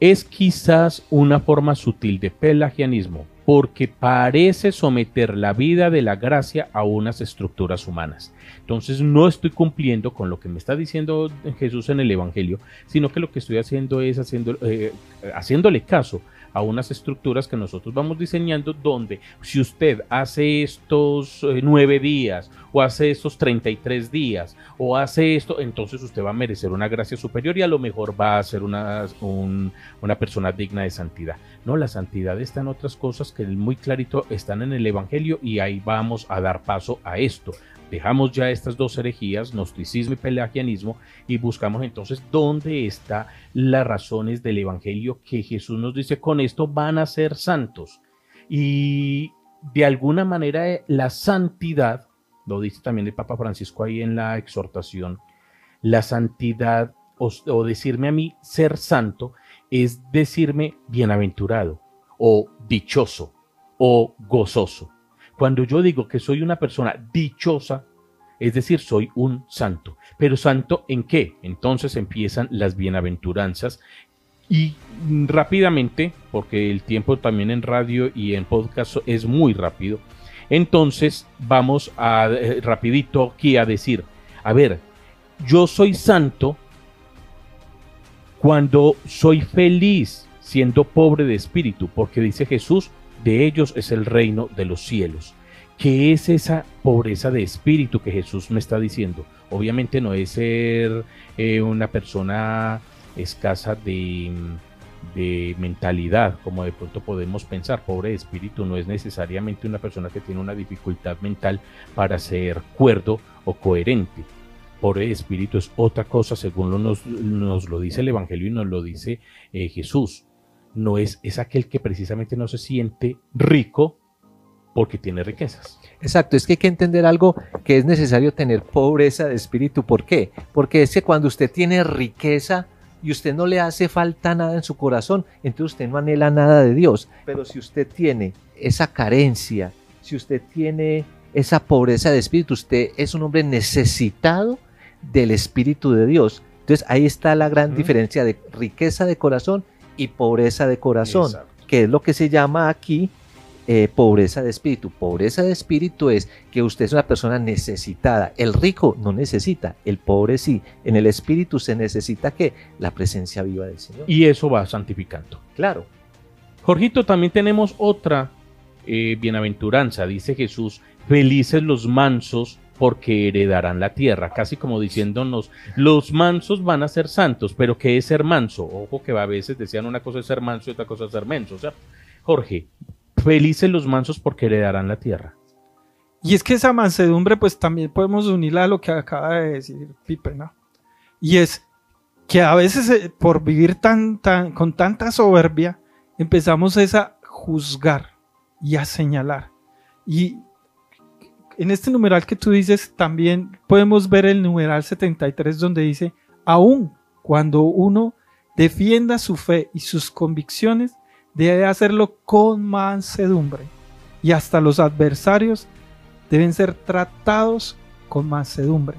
Es quizás una forma sutil de pelagianismo, porque parece someter la vida de la gracia a unas estructuras humanas. Entonces no estoy cumpliendo con lo que me está diciendo Jesús en el Evangelio, sino que lo que estoy haciendo es haciendo, eh, haciéndole caso a unas estructuras que nosotros vamos diseñando donde si usted hace estos eh, nueve días o hace estos 33 días o hace esto, entonces usted va a merecer una gracia superior y a lo mejor va a ser una, un- una persona digna de santidad. No, la santidad está en otras cosas que muy clarito están en el Evangelio y ahí vamos a dar paso a esto. Dejamos ya estas dos herejías, gnosticismo y pelagianismo, y buscamos entonces dónde están las razones del Evangelio que Jesús nos dice, con esto van a ser santos. Y de alguna manera eh, la santidad, lo dice también el Papa Francisco ahí en la exhortación, la santidad o, o decirme a mí ser santo es decirme bienaventurado o dichoso o gozoso. Cuando yo digo que soy una persona dichosa, es decir, soy un santo. Pero santo en qué? Entonces empiezan las bienaventuranzas y rápidamente, porque el tiempo también en radio y en podcast es muy rápido, entonces vamos a eh, rapidito aquí a decir, a ver, yo soy santo cuando soy feliz siendo pobre de espíritu, porque dice Jesús, de ellos es el reino de los cielos. ¿Qué es esa pobreza de espíritu que Jesús me está diciendo? Obviamente no es ser eh, una persona escasa de, de mentalidad, como de pronto podemos pensar. Pobre de espíritu no es necesariamente una persona que tiene una dificultad mental para ser cuerdo o coherente. Pobre de espíritu es otra cosa, según nos, nos lo dice el Evangelio y nos lo dice eh, Jesús. No es, es aquel que precisamente no se siente rico porque tiene riquezas. Exacto, es que hay que entender algo que es necesario tener pobreza de espíritu. ¿Por qué? Porque es que cuando usted tiene riqueza y usted no le hace falta nada en su corazón, entonces usted no anhela nada de Dios. Pero si usted tiene esa carencia, si usted tiene esa pobreza de espíritu, usted es un hombre necesitado del espíritu de Dios. Entonces ahí está la gran diferencia de riqueza de corazón y pobreza de corazón Exacto. que es lo que se llama aquí eh, pobreza de espíritu. Pobreza de espíritu es que usted es una persona necesitada. El rico no necesita, el pobre sí. En el espíritu se necesita que la presencia viva del Señor. Y eso va santificando. Claro. Jorgito, también tenemos otra eh, bienaventuranza. Dice Jesús, felices los mansos porque heredarán la tierra, casi como diciéndonos, los mansos van a ser santos, pero ¿qué es ser manso? Ojo que a veces decían una cosa es ser manso y otra cosa es ser menso, sea, Jorge, felices los mansos porque heredarán la tierra. Y es que esa mansedumbre, pues también podemos unirla a lo que acaba de decir Pipe, ¿no? Y es que a veces eh, por vivir con tanta soberbia, empezamos a juzgar y a señalar. Y en este numeral que tú dices, también podemos ver el numeral 73 donde dice, aún cuando uno defienda su fe y sus convicciones, debe hacerlo con mansedumbre. Y hasta los adversarios deben ser tratados con mansedumbre.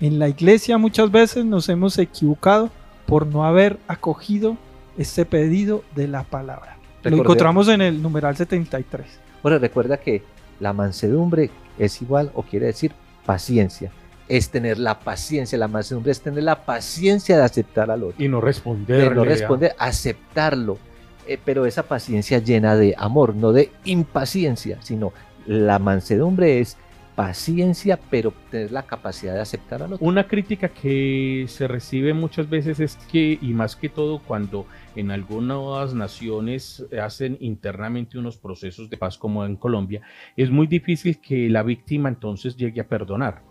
En la iglesia muchas veces nos hemos equivocado por no haber acogido este pedido de la palabra. Lo encontramos en el numeral 73. Bueno, recuerda que la mansedumbre es igual o quiere decir paciencia. Es tener la paciencia, la mansedumbre es tener la paciencia de aceptar al otro. Y no responder. De no responder, aceptarlo. Eh, pero esa paciencia llena de amor, no de impaciencia, sino la mansedumbre es paciencia, pero tener la capacidad de aceptar al otro. Una crítica que se recibe muchas veces es que, y más que todo cuando en algunas naciones hacen internamente unos procesos de paz como en Colombia, es muy difícil que la víctima entonces llegue a perdonar.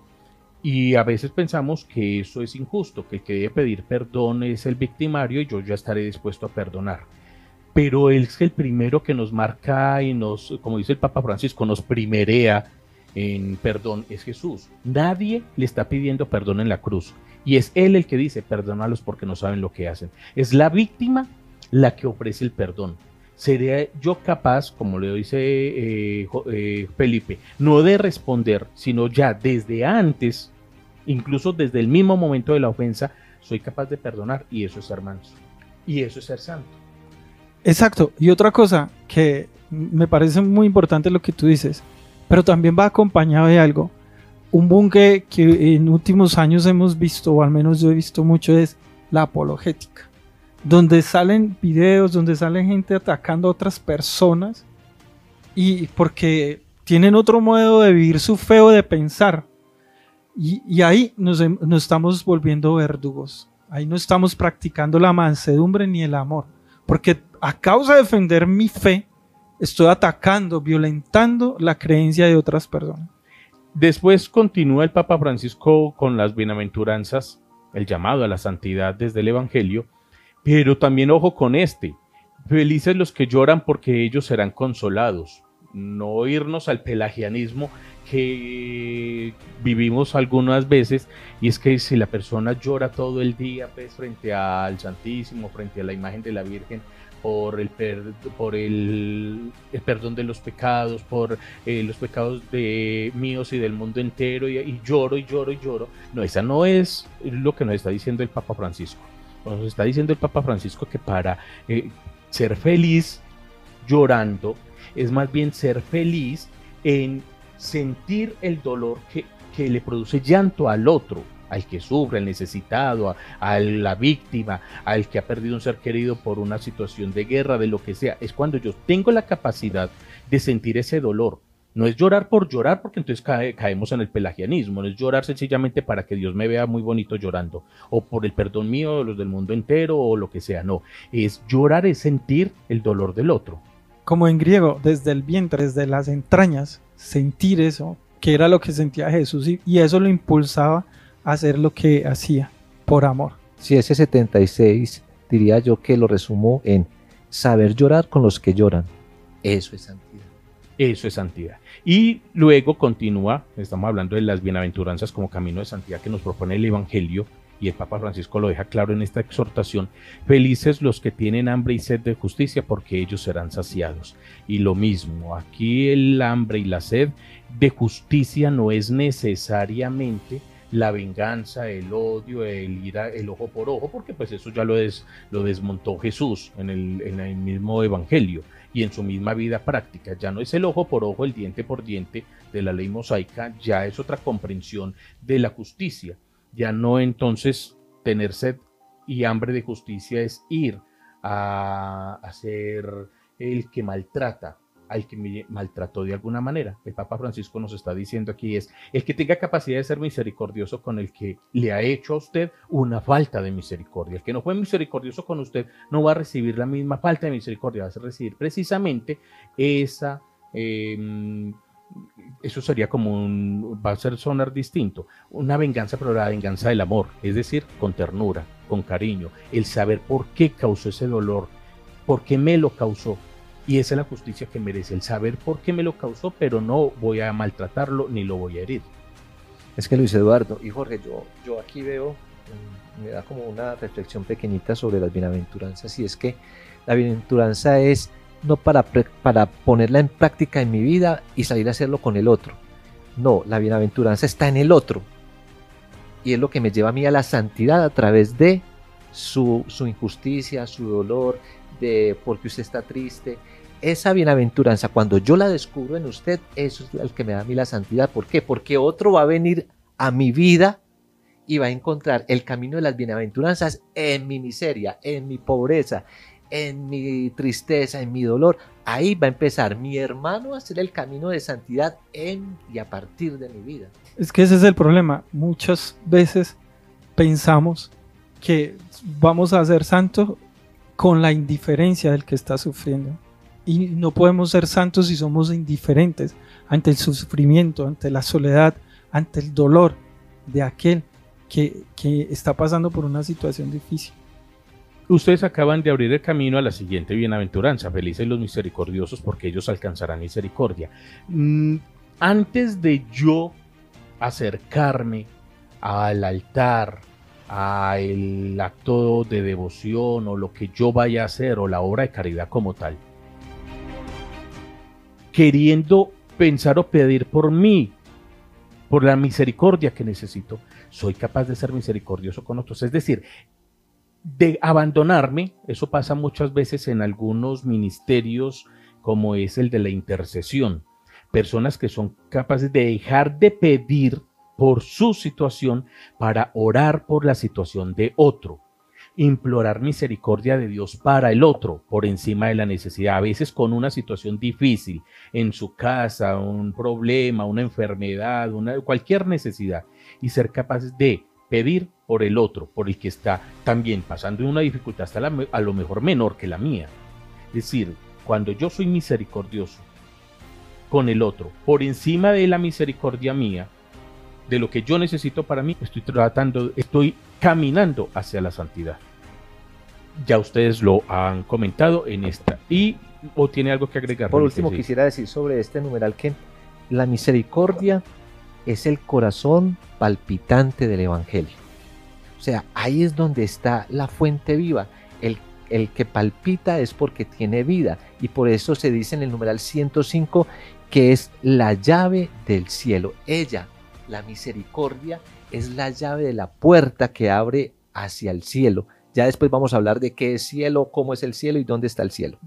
Y a veces pensamos que eso es injusto, que el que debe pedir perdón es el victimario y yo ya estaré dispuesto a perdonar. Pero él es el primero que nos marca y nos, como dice el Papa Francisco, nos primerea en perdón es Jesús. Nadie le está pidiendo perdón en la cruz. Y es Él el que dice, perdónalos porque no saben lo que hacen. Es la víctima la que ofrece el perdón. ¿Sería yo capaz, como le dice eh, eh, Felipe, no de responder, sino ya desde antes, incluso desde el mismo momento de la ofensa, soy capaz de perdonar y eso es ser manso. Y eso es ser santo. Exacto. Y otra cosa que me parece muy importante lo que tú dices, pero también va acompañado de algo. Un boom que, en últimos años hemos visto, o al menos yo he visto mucho, es la apologética, donde salen videos, donde salen gente atacando a otras personas y porque tienen otro modo de vivir su feo de pensar. Y, ahí nos, nos estamos volviendo verdugos. Ahí no estamos practicando la mansedumbre ni el amor. Porque a causa de defender mi fe, estoy atacando, violentando la creencia de otras personas. Después continúa el Papa Francisco con las bienaventuranzas, el llamado a la santidad desde el Evangelio, pero también ojo con este, felices los que lloran porque ellos serán consolados, no irnos al pelagianismo que vivimos algunas veces y es que si la persona llora todo el día pues, frente al Santísimo, frente a la imagen de la Virgen, por el, por el, perdón de los pecados, por eh, los pecados de míos y del mundo entero, y, lloro y lloro y lloro. No, esa no es lo que nos está diciendo el Papa Francisco. Nos está diciendo el Papa Francisco que para eh, ser feliz llorando es más bien ser feliz en sentir el dolor que, que le produce llanto al otro al que sufre, al necesitado, a, la víctima, al que ha perdido un ser querido por una situación de guerra, de lo que sea. Es cuando yo tengo la capacidad de sentir ese dolor. No es llorar por llorar, porque entonces caemos en el pelagianismo. No es llorar sencillamente para que Dios me vea muy bonito llorando, o por el perdón mío, los del mundo entero, o lo que sea. No, es llorar, es sentir el dolor del otro. Como en griego, desde el vientre, desde las entrañas, sentir eso, que era lo que sentía Jesús, y eso lo impulsaba hacer lo que hacía por amor. Si ese 76 diría yo que lo resumo en saber llorar con los que lloran. Eso es santidad. Eso es santidad. Y luego continúa, estamos hablando de las bienaventuranzas como camino de santidad que nos propone el Evangelio, y el Papa Francisco lo deja claro en esta exhortación, felices los que tienen hambre y sed de justicia porque ellos serán saciados. Y lo mismo, aquí el hambre y la sed de justicia no es necesariamente la venganza, el odio, el ir el ojo por ojo, porque pues eso ya lo, lo desmontó Jesús en el, en el mismo Evangelio y en su misma vida práctica. Ya no es el ojo por ojo, el diente por diente de la ley mosaica, ya es otra comprensión de la justicia. Ya no entonces tener sed y hambre de justicia es ir a, a ser el que maltrata, al que me maltrató de alguna manera. El Papa Francisco nos está diciendo aquí es el que tenga capacidad de ser misericordioso con el que le ha hecho a usted una falta de misericordia. El que no fue misericordioso con usted no va a recibir la misma falta de misericordia, va a recibir precisamente esa... Em, eso sería como un, va a ser sonar distinto, una venganza, pero la venganza del amor, es decir, con ternura, con cariño, el saber por qué causó ese dolor, por qué me lo causó, y esa es la justicia que merece, el saber por qué me lo causó, pero no voy a maltratarlo ni lo voy a herir. Es que Luis Eduardo y Jorge, yo, yo aquí veo, mm, me da como una reflexión pequeñita sobre las bienaventuranzas, y es que la bienaventuranza es no para, para ponerla en práctica en mi vida y salir a hacerlo con el otro. No, la bienaventuranza está en el otro. Y es lo que me lleva a mí a la santidad a través de su, su injusticia, su dolor, de porque usted está triste, esa bienaventuranza, cuando yo la descubro en usted, eso es el que me da a mí la santidad. ¿Por qué? Porque otro va a venir a mi vida y va a encontrar el camino de las bienaventuranzas en mi miseria, en mi pobreza, en mi tristeza, en mi dolor. Ahí va a empezar mi hermano a hacer el camino de santidad en y a partir de mi vida. Es que ese es el problema. Muchas veces pensamos que vamos a ser santos con la indiferencia del que está sufriendo. Y no podemos ser santos si somos indiferentes ante el sufrimiento, ante la soledad, ante el dolor de aquel que, está pasando por una situación difícil. Ustedes acaban de abrir el camino a la siguiente bienaventuranza. Felices los misericordiosos porque ellos alcanzarán misericordia. Mm, antes de yo acercarme al altar, al acto de devoción o lo que yo vaya a hacer o la obra de caridad como tal, queriendo pensar o pedir por mí, por la misericordia que necesito, soy capaz de ser misericordioso con otros. Es decir, de abandonarme, eso pasa muchas veces en algunos ministerios como es el de la intercesión. Personas que son capaces de dejar de pedir por su situación para orar por la situación de otro implorar misericordia de Dios para el otro por encima de la necesidad, a veces con una situación difícil en su casa, un problema, una enfermedad, una, cualquier necesidad, y ser capaces de pedir por el otro, por el que está también pasando una dificultad hasta a lo mejor menor que la mía. Es decir, cuando yo soy misericordioso con el otro, por encima de la misericordia mía, de lo que yo necesito para mí, estoy tratando, estoy caminando hacia la santidad ya ustedes lo han comentado en esta. ¿Y o tiene algo que agregar? Por último, quisiera decir sobre este numeral que la misericordia es el corazón palpitante del Evangelio. O sea, ahí es donde está la fuente viva. El, el que palpita es porque tiene vida. Y por eso se dice en el numeral 105 que es la llave del cielo. Ella, la misericordia, es la llave de la puerta que abre hacia el cielo. Ya después vamos a hablar de qué es cielo, cómo es el cielo y dónde está el cielo.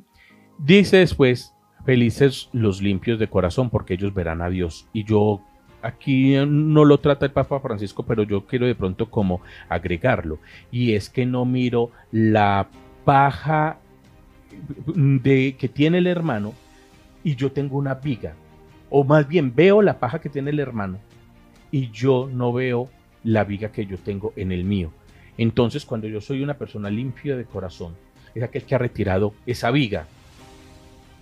Dice después, felices los limpios de corazón porque ellos verán a Dios. Y yo aquí no lo trata el Papa Francisco, pero yo quiero de pronto como agregarlo. Y es que no miro la paja de, que tiene el hermano y yo tengo una viga. O más bien veo la paja que tiene el hermano y yo no veo la viga que yo tengo en el mío. Entonces, cuando yo soy una persona limpia de corazón, es aquel que ha retirado esa viga,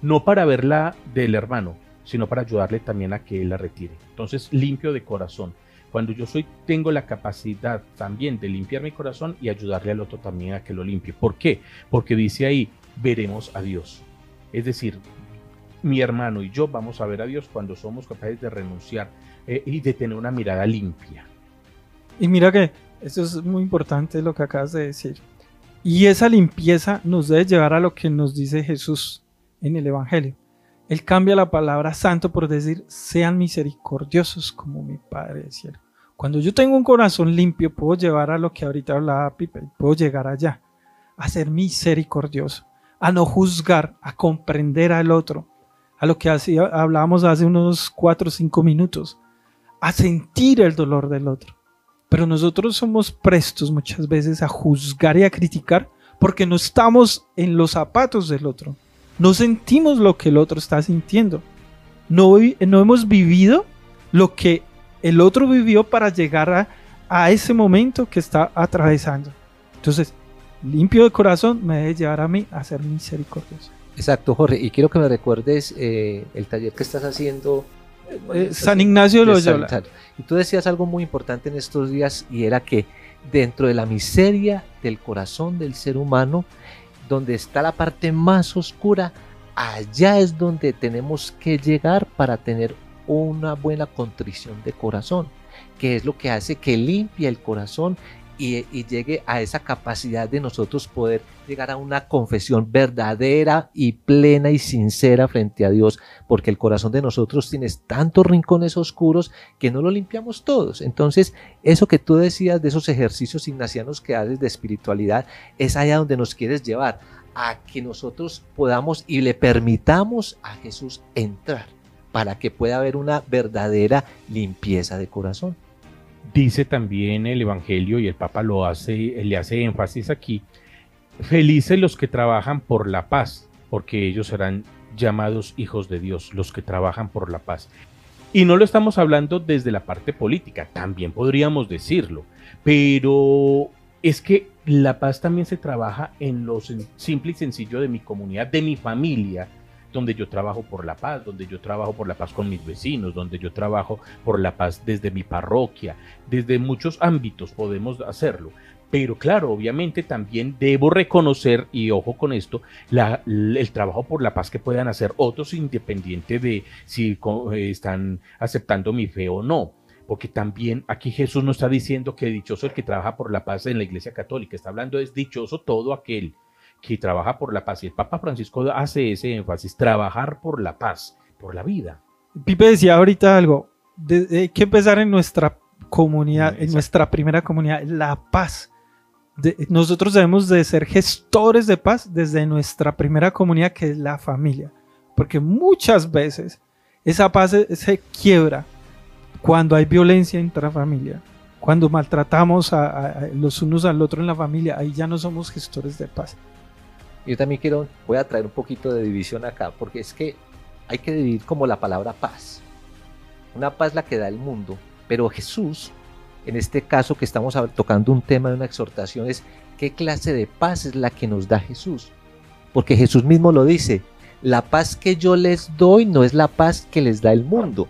no para verla del hermano, sino para ayudarle también a que él la retire. Entonces, limpio de corazón. Cuando yo soy, tengo la capacidad también de limpiar mi corazón y ayudarle al otro también a que lo limpie. ¿Por qué? Porque dice ahí, veremos a Dios. Es decir, mi hermano y yo vamos a ver a Dios cuando somos capaces de renunciar eh, y de tener una mirada limpia. Y mira que eso es muy importante lo que acabas de decir. Y esa limpieza nos debe llevar a lo que nos dice Jesús en el Evangelio. Él cambia la palabra santo por decir, sean misericordiosos como mi Padre del cielo. Cuando yo tengo un corazón limpio, puedo llevar a lo que ahorita hablaba Pipe, puedo llegar allá, a ser misericordioso, a no juzgar, a comprender al otro, a lo que hablábamos hace unos cuatro o cinco minutos, a sentir el dolor del otro. Pero nosotros somos prestos muchas veces a juzgar y a criticar porque no estamos en los zapatos del otro. No sentimos lo que el otro está sintiendo. No, no hemos vivido lo que el otro vivió para llegar a, a ese momento que está atravesando. Entonces, limpio de corazón me debe llevar a mí a ser misericordioso. Exacto, Jorge. Y quiero que me recuerdes eh, el taller que estás haciendo. Eh, San Ignacio de Loyola. Y tú decías algo muy importante en estos días y era que dentro de la miseria del corazón del ser humano, donde está la parte más oscura, allá es donde tenemos que llegar para tener una buena contrición de corazón, que es lo que hace que limpie el corazón y, llegue a esa capacidad de nosotros poder llegar a una confesión verdadera y plena y sincera frente a Dios, porque el corazón de nosotros tiene tantos rincones oscuros que no lo limpiamos todos. Entonces, eso que tú decías de esos ejercicios ignacianos que haces de espiritualidad, es allá donde nos quieres llevar, a que nosotros podamos y le permitamos a Jesús entrar para que pueda haber una verdadera limpieza de corazón. Dice también el Evangelio y el Papa lo hace, le hace énfasis aquí, felices los que trabajan por la paz, porque ellos serán llamados hijos de Dios, los que trabajan por la paz. Y no lo estamos hablando desde la parte política, también podríamos decirlo, pero es que la paz también se trabaja en lo simple y sencillo de mi comunidad, de mi familia, donde yo trabajo por la paz, donde yo trabajo por la paz con mis vecinos, donde yo trabajo por la paz desde mi parroquia, desde muchos ámbitos podemos hacerlo. Pero claro, obviamente también debo reconocer, y ojo con esto, el trabajo por la paz que puedan hacer otros independiente de si eh, están aceptando mi fe o no. Porque también aquí Jesús no está diciendo que dichoso el que trabaja por la paz en la Iglesia Católica, está hablando es dichoso todo aquel que trabaja por la paz. Y el Papa Francisco hace ese énfasis, trabajar por la paz, por la vida. Pipe decía ahorita algo, hay que empezar en nuestra comunidad, en nuestra primera comunidad, la paz. nosotros debemos de ser gestores de paz desde nuestra primera comunidad, que es la familia. Porque muchas veces esa paz se, quiebra cuando hay violencia intrafamiliar, cuando maltratamos a, los unos al otro en la familia, ahí ya no somos gestores de paz. Yo también quiero, voy a traer un poquito de división acá, porque es que hay que dividir como la palabra paz. Una paz la que da el mundo, pero Jesús, en este caso que estamos tocando un tema de una exhortación, es qué clase de paz es la que nos da Jesús. Porque Jesús mismo lo dice, la paz que yo les doy no es la paz que les da el mundo.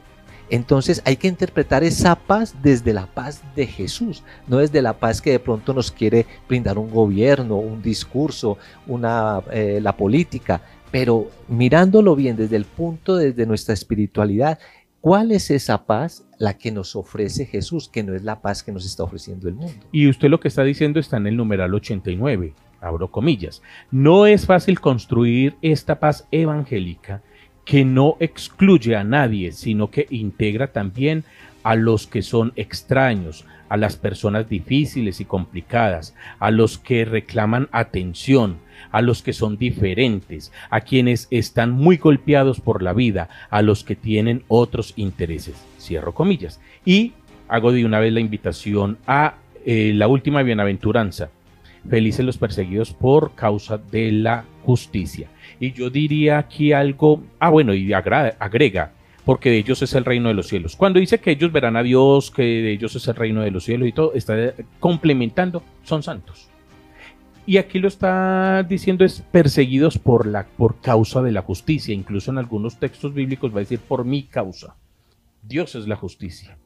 Entonces hay que interpretar esa paz desde la paz de Jesús, no desde la paz que de pronto nos quiere brindar un gobierno, un discurso, una, eh, la política, pero mirándolo bien desde el punto, desde nuestra espiritualidad, ¿cuál es esa paz? La que nos ofrece Jesús, que no es la paz que nos está ofreciendo el mundo. Y usted lo que está diciendo está en el numeral 89, abro comillas. No es fácil construir esta paz evangélica que no excluye a nadie, sino que integra también a los que son extraños, a las personas difíciles y complicadas, a los que reclaman atención, a los que son diferentes, a quienes están muy golpeados por la vida, a los que tienen otros intereses. Cierro comillas. Y hago de una vez la invitación a eh, la última bienaventuranza. Felices los perseguidos por causa de la justicia. Y yo diría aquí algo, ah bueno, y agrega, porque de ellos es el reino de los cielos. Cuando dice que ellos verán a Dios, que de ellos es el reino de los cielos y todo, está complementando, son santos. Y aquí lo está diciendo es perseguidos por, la, por causa de la justicia. Incluso en algunos textos bíblicos va a decir por mi causa. Dios es la justicia.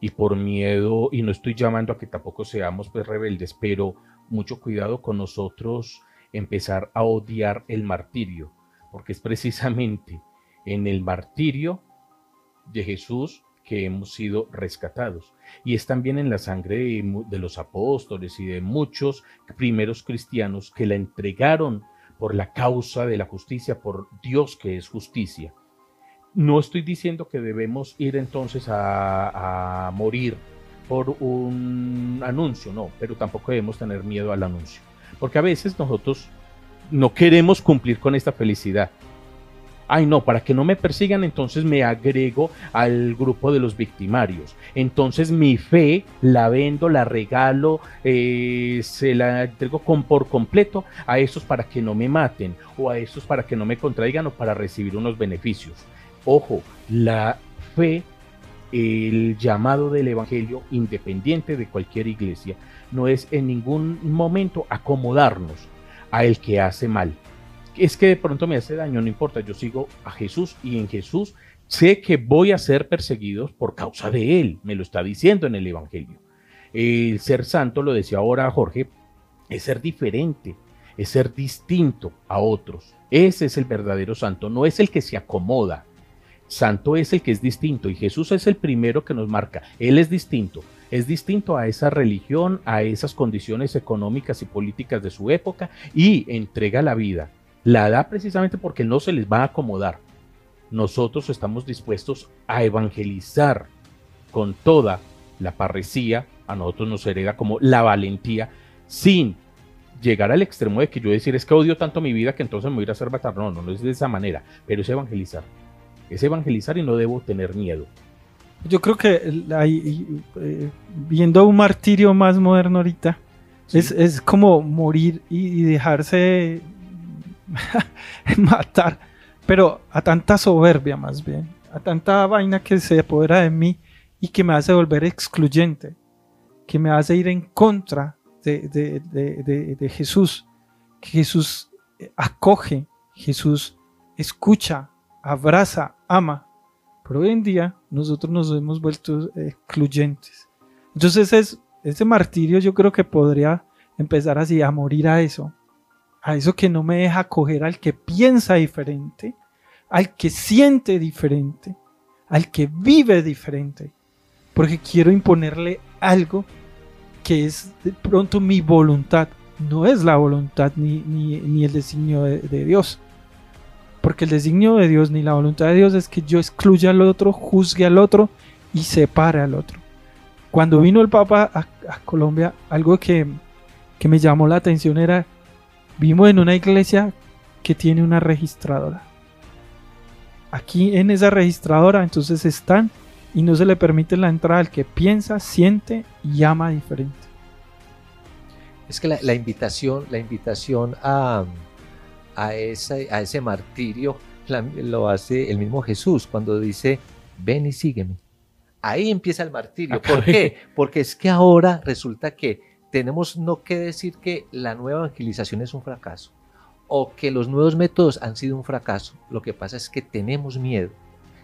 Y por miedo, y no estoy llamando a que tampoco seamos pues rebeldes, pero mucho cuidado con nosotros empezar a odiar el martirio, porque es precisamente en el martirio de Jesús que hemos sido rescatados. Y es también en la sangre de, los apóstoles y de muchos primeros cristianos que la entregaron por la causa de la justicia, por Dios que es justicia. No estoy diciendo que debemos ir entonces a, morir por un anuncio, no, pero tampoco debemos tener miedo al anuncio, porque a veces nosotros no queremos cumplir con esta felicidad. Ay, no, para que no me persigan, entonces me agrego al grupo de los victimarios. Entonces mi fe la vendo, la regalo, eh, se la entrego con, por completo a esos para que no me maten, o a esos para que no me contraigan o para recibir unos beneficios. Ojo, la fe el llamado del Evangelio, independiente de cualquier iglesia, no es en ningún momento acomodarnos a el que hace mal. Es que de pronto me hace daño, no importa, yo sigo a Jesús y en Jesús sé que voy a ser perseguido por causa de Él, me lo está diciendo en el Evangelio. El ser santo, lo decía ahora Jorge, es ser diferente, es ser distinto a otros. Ese es el verdadero santo, no es el que se acomoda, Santo es el que es distinto y Jesús es el primero que nos marca. Él es distinto. Es distinto a esa religión, a esas condiciones económicas y políticas de su época y entrega la vida. La da precisamente porque no se les va a acomodar. Nosotros estamos dispuestos a evangelizar con toda la parresía. A nosotros nos hereda como la valentía sin llegar al extremo de que yo decir es que odio tanto mi vida que entonces me voy a ir a hacer matar. No, no, no es de esa manera, pero es evangelizar es evangelizar y no debo tener miedo. Yo creo que eh, viendo un martirio más moderno ahorita, es, como morir y, dejarse matar, pero a tanta soberbia más bien, a tanta vaina que se apodera de mí y que me hace volver excluyente, que me hace ir en contra de, de Jesús, que Jesús acoge, Jesús escucha, abraza, ama. Pero hoy en día nosotros nos hemos vuelto excluyentes. Entonces es, ese martirio yo creo que podría empezar así a morir a eso. A eso que no me deja acoger al que piensa diferente, al que siente diferente, al que vive diferente. Porque quiero imponerle algo que es de pronto mi voluntad. No es la voluntad ni, ni, el designio de Dios. Porque el designio de Dios ni la voluntad de Dios es que yo excluya al otro, juzgue al otro y separe al otro. Cuando vino el Papa a, Colombia, algo que, que me llamó la atención era, vimos en una iglesia que tiene una registradora. Aquí en esa registradora entonces están y no se le permite la entrada al que piensa, siente y ama diferente. Es que la, invitación, la invitación a, a ese, a ese martirio lo hace el mismo Jesús cuando dice, ven y sígueme. Ahí empieza el martirio. ¿Por qué? Porque es que ahora resulta que tenemos no que decir que la nueva evangelización es un fracaso o que los nuevos métodos han sido un fracaso. Lo que pasa es que tenemos miedo.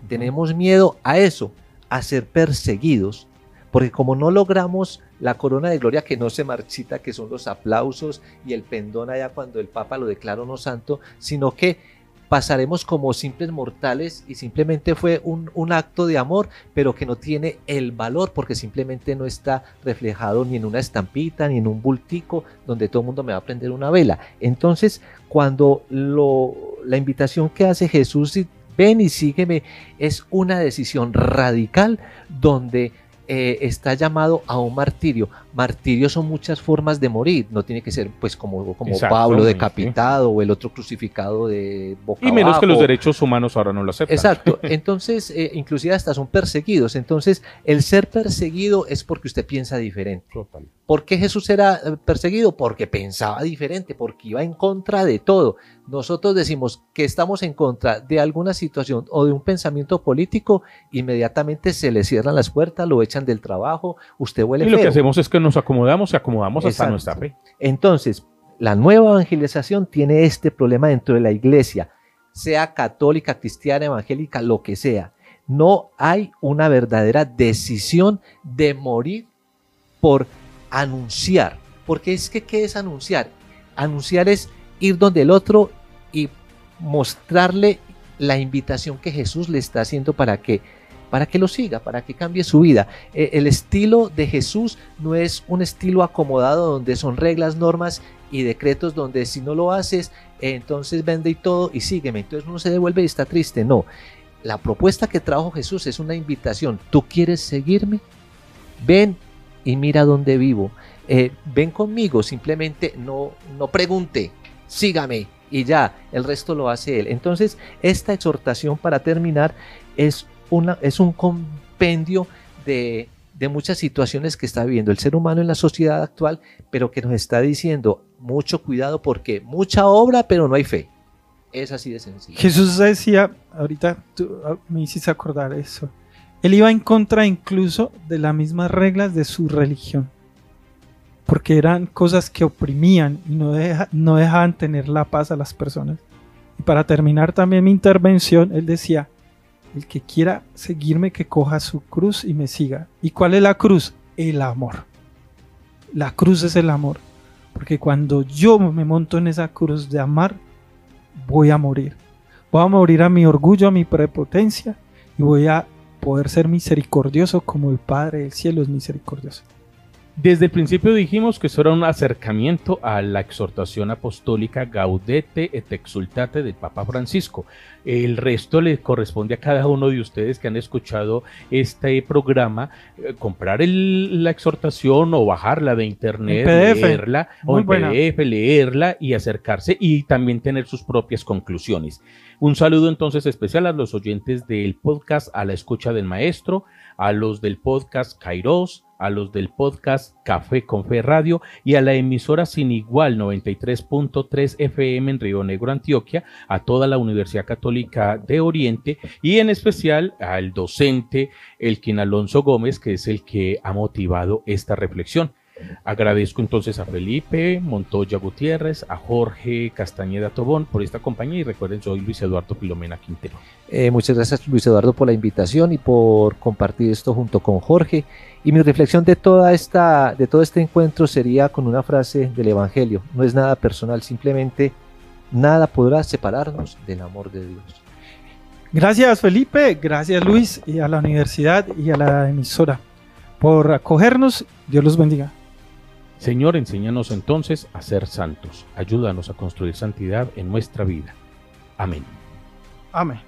Tenemos miedo a eso, a ser perseguidos, porque como no logramos la corona de gloria que no se marchita, que son los aplausos y el pendón allá cuando el Papa lo declaró no santo, sino que pasaremos como simples mortales y simplemente fue un, un, acto de amor, pero que no tiene el valor porque simplemente no está reflejado ni en una estampita, ni en un bultico donde todo el mundo me va a prender una vela. Entonces, cuando lo, la invitación que hace Jesús, ven y sígueme, es una decisión radical donde eh, está llamado a un martirio. Martirio son muchas formas de morir, no tiene que ser pues como, como Pablo decapitado o el otro crucificado de boca Y menos que los derechos humanos ahora no lo aceptan. Exacto, entonces eh, inclusive hasta son perseguidos, entonces el ser perseguido es porque usted piensa diferente. Total. ¿Por qué Jesús era eh, perseguido? Porque pensaba diferente, porque iba en contra de todo. Nosotros decimos que estamos en contra de alguna situación o de un pensamiento político, inmediatamente se le cierran las puertas, lo echan del trabajo, usted huele Y lo que hacemos es que nos acomodamos y acomodamos hasta nuestra fe. Entonces, la nueva evangelización tiene este problema dentro de la iglesia, sea católica, cristiana, evangélica, lo que sea. No hay una verdadera decisión de morir por anunciar. Porque es que, ¿qué es anunciar? Anunciar es ir donde el otro y mostrarle la invitación que Jesús le está haciendo para que para que lo siga, para que cambie su vida. E, el estilo de Jesús no es un estilo acomodado donde son reglas, normas y decretos donde si no lo haces, entonces vende y todo y sígueme. Entonces uno se devuelve y está triste. No, la propuesta que trajo Jesús es una invitación. ¿Tú quieres seguirme? Ven y mira dónde vivo. Eh, ven conmigo, simplemente no, no pregunte, sígame y ya, el resto lo hace él. Entonces, esta exhortación para terminar es, es un compendio de, muchas situaciones que está viviendo el ser humano en la sociedad actual, pero que nos está diciendo mucho cuidado porque mucha obra, pero no hay fe. Es así de sencillo. Jesús decía, ahorita tú ah, me hiciste acordar eso, él iba en contra incluso de las mismas reglas de su religión, porque eran cosas que oprimían y no, no dejaban tener la paz a las personas. Y para terminar también mi intervención, él decía, el que quiera seguirme, que coja su cruz y me siga. ¿Y cuál es la cruz? El amor. La cruz es el amor. Porque cuando yo me monto en esa cruz de amar, voy a morir. Voy a morir a mi orgullo, a mi prepotencia y voy a poder ser misericordioso como el Padre del cielo es misericordioso. Desde el principio dijimos que eso era un acercamiento a la exhortación apostólica Gaudete et Exultate del Papa Francisco. El resto le corresponde a cada uno de ustedes que han escuchado este programa eh, comprar la exhortación o bajarla de internet, leerla o en PDF, leerla y acercarse y también tener sus propias conclusiones. Un saludo entonces especial a los oyentes del podcast A la escucha del maestro, a los del podcast Kairos, a los del podcast Café con Fe Radio y a la emisora sin igual 93.3 FM en Río Negro, Antioquia, a toda la Universidad Católica de Oriente y en especial al docente Elkin Alonso Gómez, que es el que ha motivado esta reflexión. Agradezco entonces a Felipe Montoya Gutiérrez, a Jorge Castañeda Tobón por esta compañía y recuerden, soy Luis Eduardo Filomena Quintero. Eh, muchas gracias Luis Eduardo por la invitación y por compartir esto junto con Jorge. Y mi reflexión de, toda esta, de todo este encuentro sería con una frase del Evangelio. No es nada personal, simplemente nada podrá separarnos del amor de Dios. Gracias Felipe, gracias Luis y a la universidad y a la emisora por acogernos. Dios los bendiga. Señor, enséñanos entonces a ser santos. Ayúdanos a construir santidad en nuestra vida. Amén. Amén.